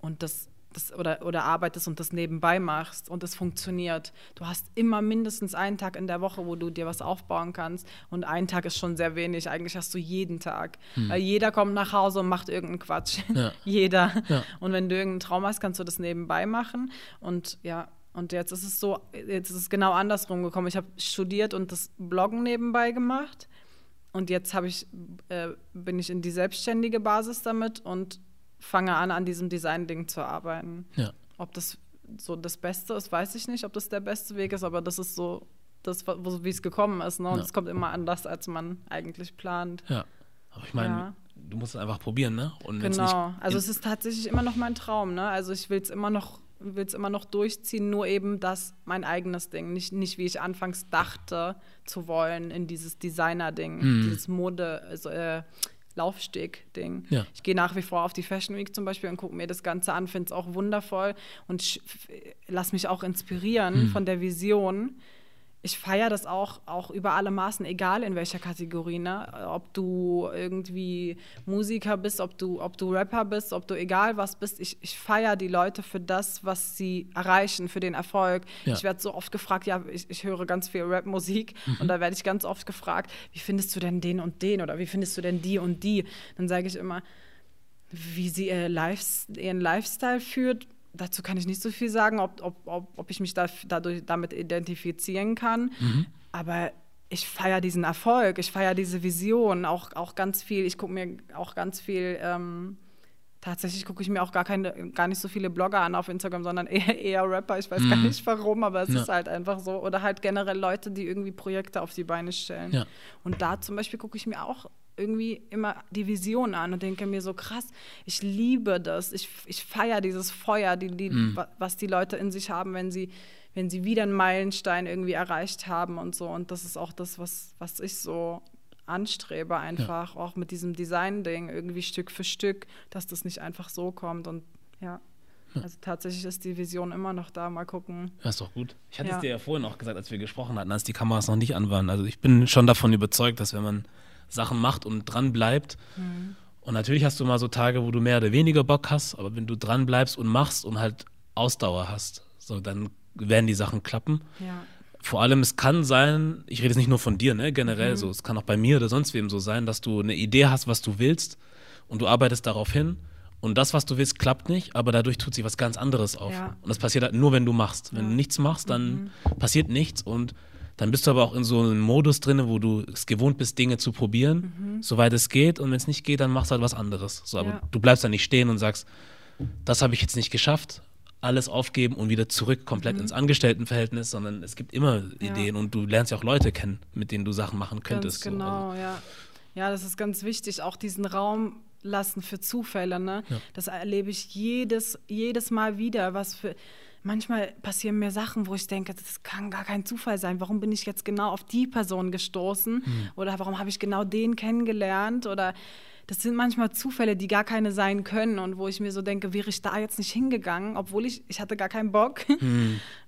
S1: und das das, oder, oder arbeitest und das nebenbei machst und es funktioniert. Du hast immer mindestens einen Tag in der Woche, wo du dir was aufbauen kannst und ein Tag ist schon sehr wenig. Eigentlich hast du jeden Tag. Hm. Weil jeder kommt nach Hause und macht irgendeinen Quatsch. Ja. jeder. Ja. Und wenn du irgendeinen Traum hast, kannst du das nebenbei machen. Und ja, und jetzt ist es so, jetzt ist es genau andersrum gekommen. Ich habe studiert und das Bloggen nebenbei gemacht. Und jetzt ich, äh, bin ich in die selbstständige Basis damit und fange an, an diesem Design-Ding zu arbeiten.
S2: Ja.
S1: Ob das so das Beste ist, weiß ich nicht, ob das der beste Weg ist, aber das ist so das, wie es gekommen ist. Ne? Und es ja. kommt immer anders, als man eigentlich plant.
S2: Ja. Aber ich meine, ja. du musst es einfach probieren, ne?
S1: Und genau. also es ist tatsächlich immer noch mein Traum, ne? Also ich will es immer noch will es immer noch durchziehen, nur eben das mein eigenes Ding, nicht, nicht wie ich anfangs dachte zu wollen in dieses Designer-Ding, mhm. dieses Mode, also, äh, Laufsteg-Ding.
S2: Ja.
S1: Ich gehe nach wie vor auf die Fashion Week zum Beispiel und gucke mir das Ganze an, finde es auch wundervoll und lass mich auch inspirieren mhm. von der Vision ich feiere das auch, auch über alle Maßen, egal in welcher Kategorie. Ne? Ob du irgendwie Musiker bist, ob du, ob du Rapper bist, ob du egal was bist. Ich, ich feiere die Leute für das, was sie erreichen, für den Erfolg. Ja. Ich werde so oft gefragt, ja, ich, ich höre ganz viel Rapmusik mhm. und da werde ich ganz oft gefragt, wie findest du denn den und den oder wie findest du denn die und die? Dann sage ich immer, wie sie ihr Life, ihren Lifestyle führt dazu kann ich nicht so viel sagen, ob, ob, ob, ob ich mich da, dadurch, damit identifizieren kann. Mhm. Aber ich feiere diesen Erfolg, ich feiere diese Vision, auch, auch ganz viel, ich gucke mir auch ganz viel, ähm, tatsächlich gucke ich mir auch gar, keine, gar nicht so viele Blogger an auf Instagram, sondern eher, eher Rapper, ich weiß mhm. gar nicht warum, aber es ja. ist halt einfach so. Oder halt generell Leute, die irgendwie Projekte auf die Beine stellen.
S2: Ja.
S1: Und da zum Beispiel gucke ich mir auch irgendwie immer die Vision an und denke mir so krass, ich liebe das, ich, ich feiere dieses Feuer, die, die, mhm. was die Leute in sich haben, wenn sie, wenn sie wieder einen Meilenstein irgendwie erreicht haben und so. Und das ist auch das, was, was ich so anstrebe, einfach ja. auch mit diesem Design-Ding, irgendwie Stück für Stück, dass das nicht einfach so kommt und ja. Also tatsächlich ist die Vision immer noch da. Mal gucken.
S2: Ja, ist doch gut. Ich hatte ja. es dir ja vorhin auch gesagt, als wir gesprochen hatten, als die Kameras noch nicht an waren. Also ich bin schon davon überzeugt, dass wenn man Sachen macht und dran bleibt. Mhm. Und natürlich hast du mal so Tage, wo du mehr oder weniger Bock hast, aber wenn du dran bleibst und machst und halt Ausdauer hast, so dann werden die Sachen klappen.
S1: Ja.
S2: vor allem, es kann sein, ich rede jetzt nicht nur von dir, ne, generell
S1: Mhm.
S2: so, es kann auch bei mir oder sonst wem so sein, dass du eine Idee hast, was du willst und du arbeitest darauf hin und das, was du willst, klappt nicht, aber dadurch tut sich was ganz anderes auf.
S1: Ja.
S2: Und das passiert halt nur, wenn du machst. Wenn
S1: Ja. Mhm.
S2: du nichts machst, dann passiert nichts und dann bist du aber auch in so einem Modus drin, wo du es gewohnt bist, Dinge zu probieren, soweit es geht. Und wenn es nicht geht, dann machst du halt was anderes. So, aber
S1: Mhm. Ja.
S2: du bleibst dann nicht stehen und sagst, das habe ich jetzt nicht geschafft, alles aufgeben und wieder zurück komplett ins Angestelltenverhältnis, sondern es gibt immer
S1: Mhm. Ja.
S2: Ideen und du lernst ja auch Leute kennen, mit denen du Sachen machen könntest.
S1: Ganz
S2: so. Also,
S1: genau, ja. Ja, das ist ganz wichtig, auch diesen Raum lassen für Zufälle. Ne?
S2: Ja.
S1: Das erlebe ich jedes, jedes Mal wieder. Was für manchmal passieren mir Sachen, wo ich denke, das kann gar kein Zufall sein. Warum bin ich jetzt genau auf die Person gestoßen? Oder warum habe ich genau den kennengelernt? Oder das sind manchmal Zufälle, die gar keine sein können und wo ich mir so denke, wäre ich da jetzt nicht hingegangen, obwohl ich, ich hatte gar keinen Bock.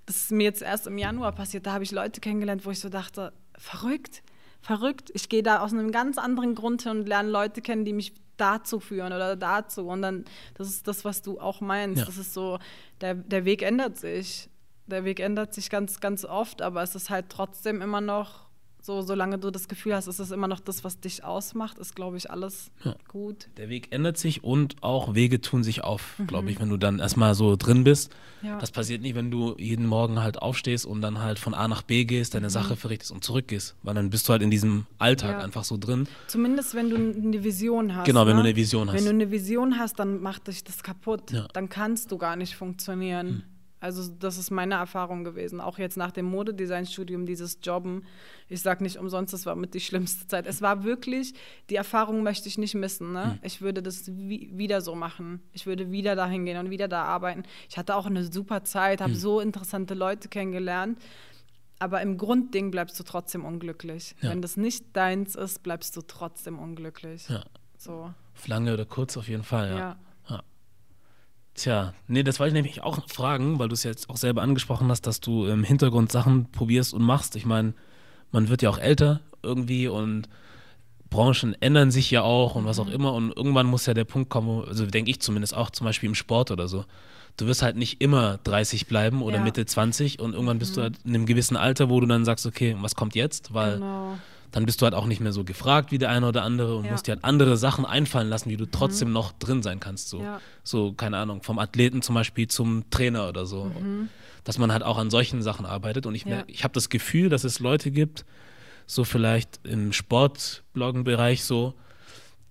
S1: Das ist mir jetzt erst im Januar passiert. Da habe ich Leute kennengelernt, wo ich so dachte, verrückt, verrückt. Ich gehe da aus einem ganz anderen Grund hin und lerne Leute kennen, die mich dazu führen oder dazu. Und dann, das ist das, was du auch meinst.
S2: Ja.
S1: Das ist so, der, der Weg ändert sich. Der Weg ändert sich ganz, ganz oft, aber es ist halt trotzdem immer noch so, solange du das Gefühl hast, es ist immer noch das, was dich ausmacht, ist, glaube ich, alles
S2: Ja.
S1: gut.
S2: Der Weg ändert sich und auch Wege tun sich auf, glaube ich, wenn du dann erstmal so drin bist.
S1: Mhm. Ja.
S2: Das passiert nicht, wenn du jeden Morgen halt aufstehst und dann halt von A nach B gehst,
S1: Mhm.
S2: deine Sache verrichtest und zurückgehst. Weil dann bist du halt in diesem Alltag
S1: Ja.
S2: einfach so drin.
S1: Zumindest wenn du eine Vision hast.
S2: Genau, wenn
S1: ne?
S2: du eine Vision hast.
S1: Wenn du eine Vision hast, dann macht dich das kaputt. Dann kannst du gar nicht funktionieren. Also das ist meine Erfahrung gewesen. Auch jetzt nach dem Modedesign-Studium, dieses Jobben. Ich sage nicht umsonst, es war mit die schlimmste Zeit. Es war wirklich, die Erfahrung möchte ich nicht missen.
S2: Hm.
S1: Ne? Ich würde das wie, wieder so machen. Ich würde wieder dahin gehen und wieder da arbeiten. Ich hatte auch eine super Zeit,
S2: Hm.
S1: habe so interessante Leute kennengelernt. Aber im Grundding bleibst du trotzdem unglücklich.
S2: Ja.
S1: Wenn das nicht deins ist, bleibst du trotzdem unglücklich.
S2: Ja.
S1: So,
S2: Auf lange oder kurz auf jeden Fall, ja.
S1: ja.
S2: Ja. Tja, nee, das wollte ich nämlich auch fragen, weil du es jetzt auch selber angesprochen hast, dass du im Hintergrund Sachen probierst und machst. Ich meine, man wird ja auch älter irgendwie und Branchen ändern sich ja auch und was auch immer und irgendwann muss ja der Punkt kommen, also denke ich zumindest auch zum Beispiel im Sport oder so. Du wirst halt nicht immer 30 bleiben oder
S1: Ja.
S2: Mitte 20 und irgendwann bist du halt in einem gewissen Alter, wo du dann sagst, okay, was kommt jetzt? Weil
S1: Genau.
S2: Dann bist du halt auch nicht mehr so gefragt wie der eine oder andere und
S1: Ja. Mhm.
S2: musst dir halt andere Sachen einfallen lassen, wie du trotzdem noch drin sein kannst. So.
S1: Ja.
S2: so, keine Ahnung, vom Athleten zum Beispiel zum Trainer oder so. Und Dass man halt auch an solchen Sachen arbeitet. Und ich,
S1: Mhm. Ja.
S2: ich habe das Gefühl, dass es Leute gibt, so vielleicht im Sportbloggen-Bereich so,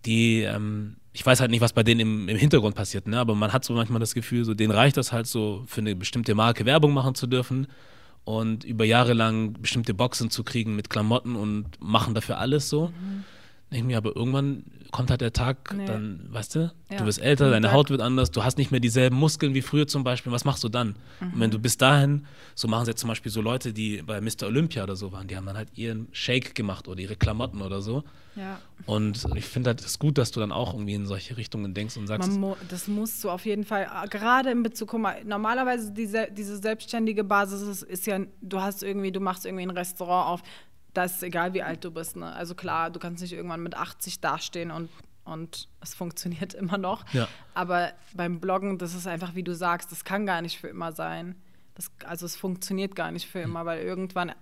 S2: die, ähm, ich weiß halt nicht, was bei denen im, im Hintergrund passiert, ne? aber man hat so manchmal das Gefühl, so denen reicht das halt so, für eine bestimmte Marke Werbung machen zu dürfen und über Jahre lang bestimmte Boxen zu kriegen mit Klamotten und machen dafür alles so.
S1: Mhm.
S2: Denke mir, aber irgendwann kommt halt der Tag,
S1: Nee.
S2: dann, weißt du,
S1: Ja.
S2: du wirst älter,
S1: Und
S2: deine Haut wird anders, du hast nicht mehr dieselben Muskeln wie früher zum Beispiel. Was machst du dann? Und
S1: Mhm.
S2: wenn du bis dahin, so machen es jetzt zum Beispiel so Leute, die bei Mr. Olympia oder so waren, die haben dann halt ihren Shake gemacht oder ihre Klamotten oder so.
S1: Ja.
S2: Und ich finde halt es gut, dass du dann auch irgendwie in solche Richtungen denkst und sagst,
S1: mu das musst du auf jeden Fall, äh, gerade in Bezug, guck mal, normalerweise diese, diese selbstständige Basis ist, ist ja, du hast irgendwie, du machst irgendwie ein Restaurant auf, da ist egal, wie alt du bist. Ne? Also klar, du kannst nicht irgendwann mit 80 dastehen und, und es funktioniert immer noch.
S2: Ja.
S1: Aber beim Bloggen, das ist einfach, wie du sagst, das kann gar nicht für immer sein. Das, also es funktioniert gar nicht für immer, weil irgendwann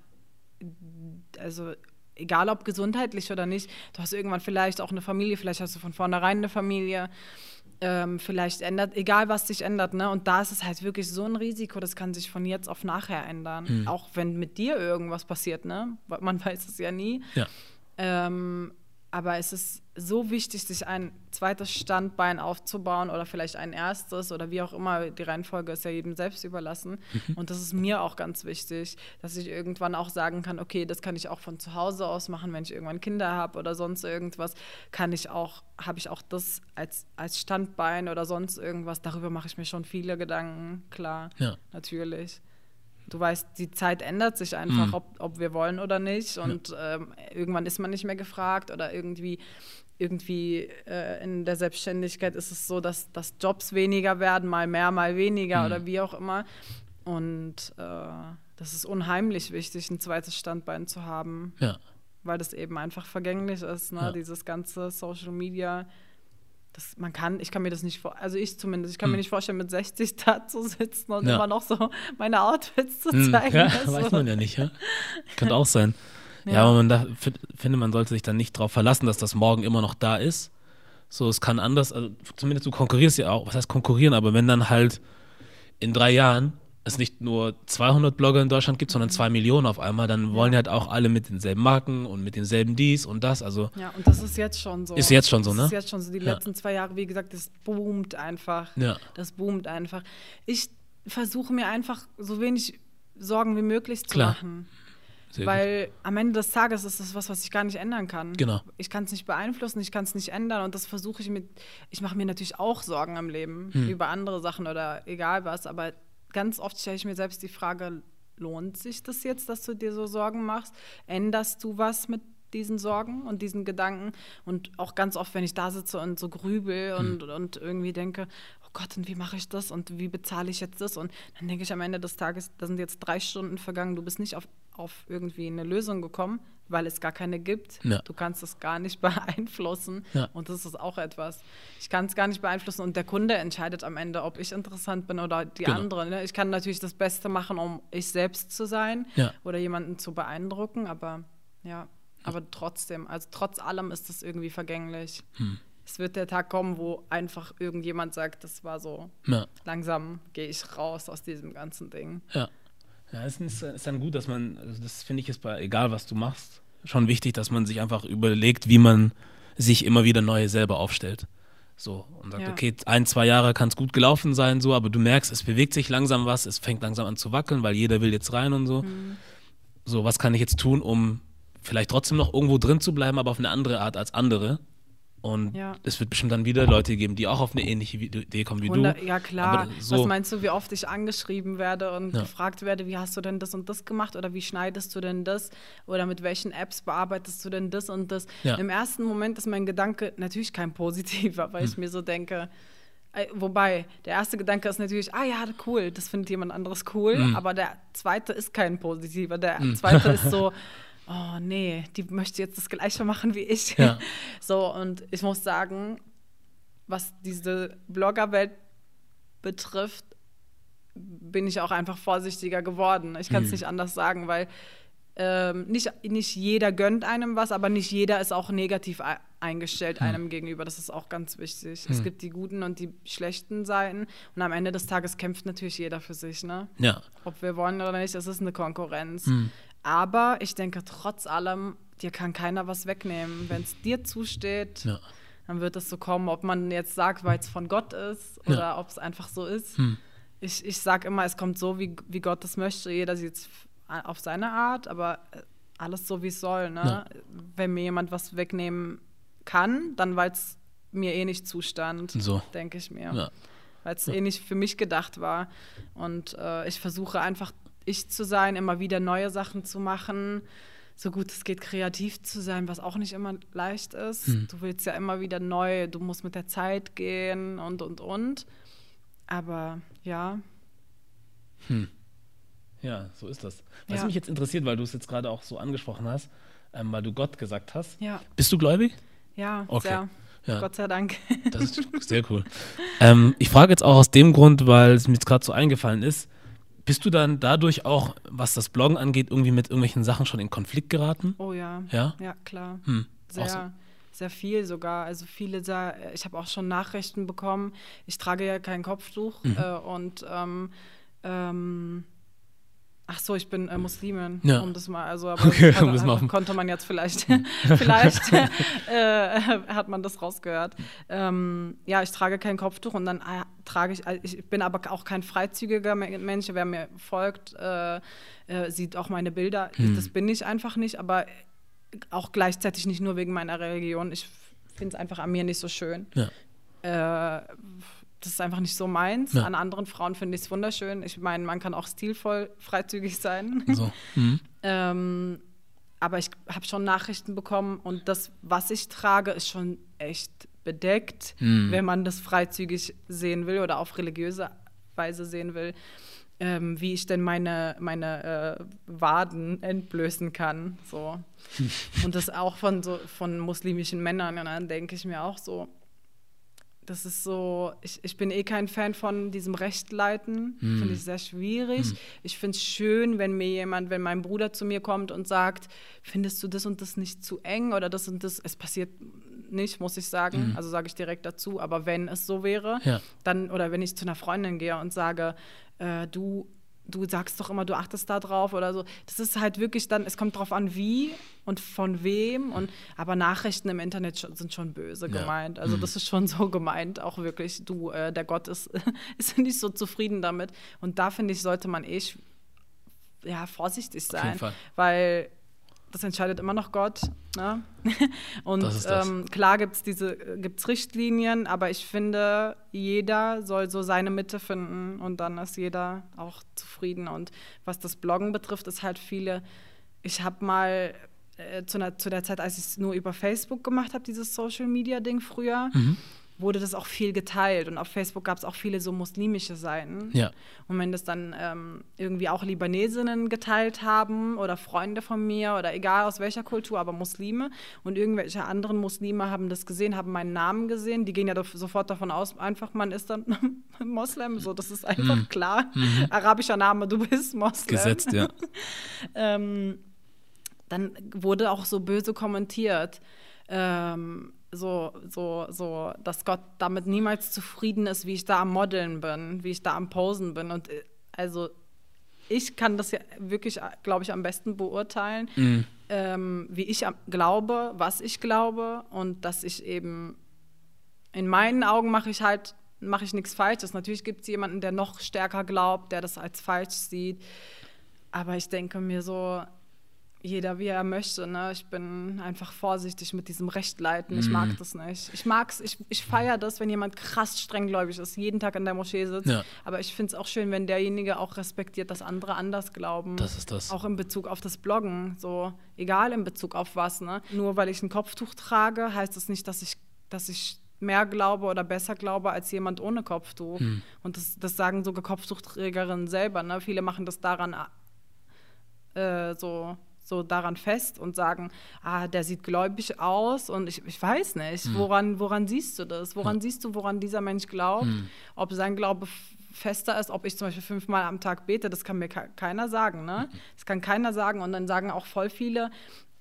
S1: also egal ob gesundheitlich oder nicht, du hast irgendwann vielleicht auch eine Familie, vielleicht hast du von vornherein eine Familie, ähm, vielleicht ändert, egal was sich ändert, ne? Und da ist es halt wirklich so ein Risiko, das kann sich von jetzt auf nachher ändern. Auch wenn mit dir irgendwas passiert, ne? Man weiß es ja nie.
S2: ja,
S1: Ähm, aber es ist so wichtig, sich ein zweites Standbein aufzubauen oder vielleicht ein erstes oder wie auch immer. Die Reihenfolge ist ja jedem selbst überlassen. Und das ist mir auch ganz wichtig, dass ich irgendwann auch sagen kann, okay, das kann ich auch von zu Hause aus machen, wenn ich irgendwann Kinder habe oder sonst irgendwas, kann ich auch, habe ich auch das als, als Standbein oder sonst irgendwas. Darüber mache ich mir schon viele Gedanken, klar,
S2: Ja.
S1: natürlich. Du weißt, die Zeit ändert sich einfach,
S2: Mhm.
S1: ob, ob wir wollen oder nicht. Und ähm, irgendwann ist man nicht mehr gefragt oder irgendwie, irgendwie äh, in der Selbstständigkeit ist es so, dass, dass Jobs weniger werden, mal mehr, mal weniger
S2: Mhm.
S1: oder wie auch immer. Und äh, das ist unheimlich wichtig, ein zweites Standbein zu haben,
S2: ja.
S1: weil das eben einfach vergänglich ist. Ne?
S2: Ja.
S1: Dieses ganze Social Media, das, man kann, ich kann mir das nicht vor, also ich zumindest, ich kann hm. mir nicht vorstellen, mit 60 da zu sitzen und ja. immer noch so meine Outfits zu hm. zeigen.
S2: Ja, also. weiß man ja nicht, ja. Könnte auch sein. Ja, ja aber man da, finde, man sollte sich dann nicht darauf verlassen, dass das morgen immer noch da ist. So, es kann anders, also zumindest du konkurrierst ja auch, was heißt konkurrieren, aber wenn dann halt in drei Jahren es nicht nur 200 Blogger in Deutschland gibt, sondern zwei Millionen auf einmal, dann wollen ja halt auch alle mit denselben Marken und mit denselben dies und das. Also
S1: ja, und das ist jetzt schon so.
S2: Ist jetzt schon so, ne? Das
S1: ist jetzt schon so. Die ja. letzten zwei Jahre, wie gesagt, das boomt einfach. Ja. Das boomt einfach. Ich versuche mir einfach so wenig Sorgen wie möglich zu Klar. machen. Sehr Weil gut. am Ende des Tages ist das was, was ich gar nicht ändern kann.
S2: Genau.
S1: Ich kann es nicht beeinflussen, ich kann es nicht ändern und das versuche ich mit. Ich mache mir natürlich auch Sorgen am Leben hm. über andere Sachen oder egal was, aber ganz oft stelle ich mir selbst die Frage, lohnt sich das jetzt, dass du dir so Sorgen machst? Änderst du was mit diesen Sorgen und diesen Gedanken? Und auch ganz oft, wenn ich da sitze und so grübel und, mhm. und irgendwie denke, oh Gott, und wie mache ich das und wie bezahle ich jetzt das? Und dann denke ich am Ende des Tages, da sind jetzt drei Stunden vergangen, du bist nicht auf, auf irgendwie eine Lösung gekommen, weil es gar keine gibt. Ja. Du kannst es gar nicht beeinflussen. Ja. Und das ist auch etwas. Ich kann es gar nicht beeinflussen und der Kunde entscheidet am Ende, ob ich interessant bin oder die genau. andere. Ne? Ich kann natürlich das Beste machen, um ich selbst zu sein ja. oder jemanden zu beeindrucken, aber ja, aber trotzdem, also trotz allem ist es irgendwie vergänglich. Hm. Es wird der Tag kommen, wo einfach irgendjemand sagt, das war so, langsam gehe ich raus aus diesem ganzen Ding.
S2: Ja. Ja, es ist, ist dann gut, dass man, also das finde ich ist bei, egal was du machst, schon wichtig, dass man sich einfach überlegt, wie man sich immer wieder neu selber aufstellt. So, und sagt, ja. okay, ein, zwei Jahre kann es gut gelaufen sein, so, aber du merkst, es bewegt sich langsam was, es fängt langsam an zu wackeln, weil jeder will jetzt rein und so. Mhm. So, was kann ich jetzt tun, um vielleicht trotzdem noch irgendwo drin zu bleiben, aber auf eine andere Art als andere? Und ja. es wird bestimmt dann wieder Leute geben, die auch auf eine ähnliche Idee kommen wie 100,
S1: du. Ja, klar. So Was meinst du, wie oft ich angeschrieben werde und ja. gefragt werde, wie hast du denn das und das gemacht oder wie schneidest du denn das oder mit welchen Apps bearbeitest du denn das und das? Ja. Im ersten Moment ist mein Gedanke natürlich kein positiver, weil hm. ich mir so denke, äh, Wobei, der erste Gedanke ist natürlich, ah ja, cool, das findet jemand anderes cool, mhm. aber der zweite ist kein positiver. Der mhm. zweite ist so, oh nee, die möchte jetzt das Gleiche machen wie ich. Ja. So, und ich muss sagen, was diese Bloggerwelt betrifft, bin ich auch einfach vorsichtiger geworden. Ich kann es mhm. nicht anders sagen, weil ähm, nicht, nicht jeder gönnt einem was, aber nicht jeder ist auch negativ eingestellt mhm. einem gegenüber. Das ist auch ganz wichtig. Mhm. Es gibt die guten und die schlechten Seiten und am Ende des Tages kämpft natürlich jeder für sich. Ne?
S2: Ja.
S1: Ob wir wollen oder nicht, es ist eine Konkurrenz. Aber ich denke, trotz allem, dir kann keiner was wegnehmen. Wenn es dir zusteht, ja. dann wird es so kommen, ob man jetzt sagt, weil es von Gott ist oder ja. ob es einfach so ist. Hm. Ich, ich sage immer, es kommt so, wie, wie Gott es möchte. Jeder sieht es auf seine Art, aber äh, alles so, wie es soll. Ne? Ja. Wenn mir jemand was wegnehmen kann, dann weil es mir eh nicht zustand, so. denke ich mir. Weil es eh nicht für mich gedacht war. Und äh, ich versuche einfach ich zu sein, immer wieder neue Sachen zu machen, so gut es geht, kreativ zu sein, was auch nicht immer leicht ist. Hm. Du willst ja immer wieder neu, du musst mit der Zeit gehen und, und, und. Aber ja.
S2: Hm. Ja, so ist das. Was ja. mich jetzt interessiert, weil du es jetzt gerade auch so angesprochen hast, ähm, weil du Gott gesagt hast.
S1: Ja.
S2: Bist du gläubig?
S1: Ja, okay. sehr. Ja. Gott sei Dank.
S2: Das ist sehr cool. ähm, ich frage jetzt auch aus dem Grund, weil es mir jetzt gerade so eingefallen ist. Bist du dann dadurch auch, was das Bloggen angeht, irgendwie mit irgendwelchen Sachen schon in Konflikt geraten?
S1: Oh ja.
S2: Ja?
S1: Ja, klar. Hm. Sehr, awesome. sehr viel sogar. Also viele, ich habe auch schon Nachrichten bekommen. Ich trage ja kein Kopftuch mhm. äh, und ähm, ähm, Ach so, ich bin äh, Muslimin, ja. um das mal, also aber okay, um das mal konnte man jetzt vielleicht, vielleicht äh, hat man das rausgehört. Ähm, ja, ich trage kein Kopftuch und dann äh, trage ich, äh, ich bin aber auch kein freizügiger Mensch, wer mir folgt, äh, äh, sieht auch meine Bilder, hm. das bin ich einfach nicht, aber auch gleichzeitig nicht nur wegen meiner Religion, ich finde es einfach an mir nicht so schön. Ja das ist einfach nicht so meins. Ja. An anderen Frauen finde ich es wunderschön. Ich meine, man kann auch stilvoll freizügig sein. So. Mhm. ähm, aber ich habe schon Nachrichten bekommen und das, was ich trage, ist schon echt bedeckt, mhm. wenn man das freizügig sehen will oder auf religiöse Weise sehen will, ähm, wie ich denn meine, meine äh, Waden entblößen kann. So. und das auch von, so, von muslimischen Männern. Und dann denke ich mir auch so, das ist so, ich, ich bin eh kein Fan von diesem Rechtleiten.
S2: Hm.
S1: Finde ich sehr schwierig. Ich finde es schön, wenn mir jemand, wenn mein Bruder zu mir kommt und sagt, findest du das und das nicht zu eng oder das und das, es passiert nicht, muss ich sagen. Also sage ich direkt dazu. Aber wenn es so wäre,
S2: Ja.
S1: dann, oder wenn ich zu einer Freundin gehe und sage, äh, du, du sagst doch immer, du achtest da drauf oder so. Das ist halt wirklich dann, es kommt drauf an, wie und von wem. Und, aber Nachrichten im Internet schon, sind schon böse
S2: Ja.
S1: gemeint. Also das ist schon so gemeint, auch wirklich, du, äh, der Gott ist, ist nicht so zufrieden damit. Und da finde ich, sollte man eh ja, vorsichtig sein. Weil das entscheidet immer noch Gott. Ne? Und
S2: Das das.
S1: Ähm, klar gibt es diese gibt's Richtlinien, aber ich finde, jeder soll so seine Mitte finden und dann ist jeder auch zufrieden. Und was das Bloggen betrifft, ist halt viele. Ich habe mal äh, zu, einer, zu der Zeit, als ich es nur über Facebook gemacht habe, dieses Social Media Ding früher,
S2: Mhm.
S1: Wurde das auch viel geteilt. Und auf Facebook gab es auch viele so muslimische Seiten.
S2: Ja.
S1: Und wenn das dann ähm, irgendwie auch Libanesinnen geteilt haben oder Freunde von mir oder egal aus welcher Kultur, aber Muslime und irgendwelche anderen Muslime haben das gesehen, haben meinen Namen gesehen, die gehen ja sofort davon aus, einfach man ist dann Moslem, so das ist einfach klar. Arabischer Name, du bist Moslem.
S2: Gesetzt, ja.
S1: Ähm, dann wurde auch so böse kommentiert. Ähm, so, so, so, dass Gott damit niemals zufrieden ist, wie ich da am Modeln bin, wie ich da am Posen bin. Und äh, also ich kann das ja wirklich, glaube ich, am besten beurteilen, ähm, wie ich glaube, was ich glaube und dass ich eben in meinen Augen mache ich halt mache ich nichts Falsches. Natürlich gibt es jemanden, der noch stärker glaubt, der das als falsch sieht. Aber ich denke mir so, jeder wie er möchte. Ne? Ich bin einfach vorsichtig mit diesem Rechtleiten. Ich mag das nicht. Ich mag's, ich, ich feiere das, wenn jemand krass strenggläubig ist, jeden Tag in der Moschee sitzt.
S2: Ja.
S1: Aber ich finde es auch schön, wenn derjenige auch respektiert, dass andere anders glauben.
S2: Das ist das.
S1: Auch in Bezug auf das Bloggen. So, egal in Bezug auf was. Ne? Nur weil ich ein Kopftuch trage, heißt das nicht, dass ich, dass ich mehr glaube oder besser glaube als jemand ohne Kopftuch. Und das, das sagen sogar Kopftuchträgerinnen selber. Ne? Viele machen das daran äh, so, so daran fest und sagen, ah, der sieht gläubig aus und ich, ich weiß nicht, woran, woran siehst du das? Woran siehst du, woran dieser Mensch glaubt? Ob sein Glaube fester ist, ob ich zum Beispiel fünfmal am Tag bete, das kann mir ke- keiner sagen. Ne? Das kann keiner sagen und dann sagen auch voll viele,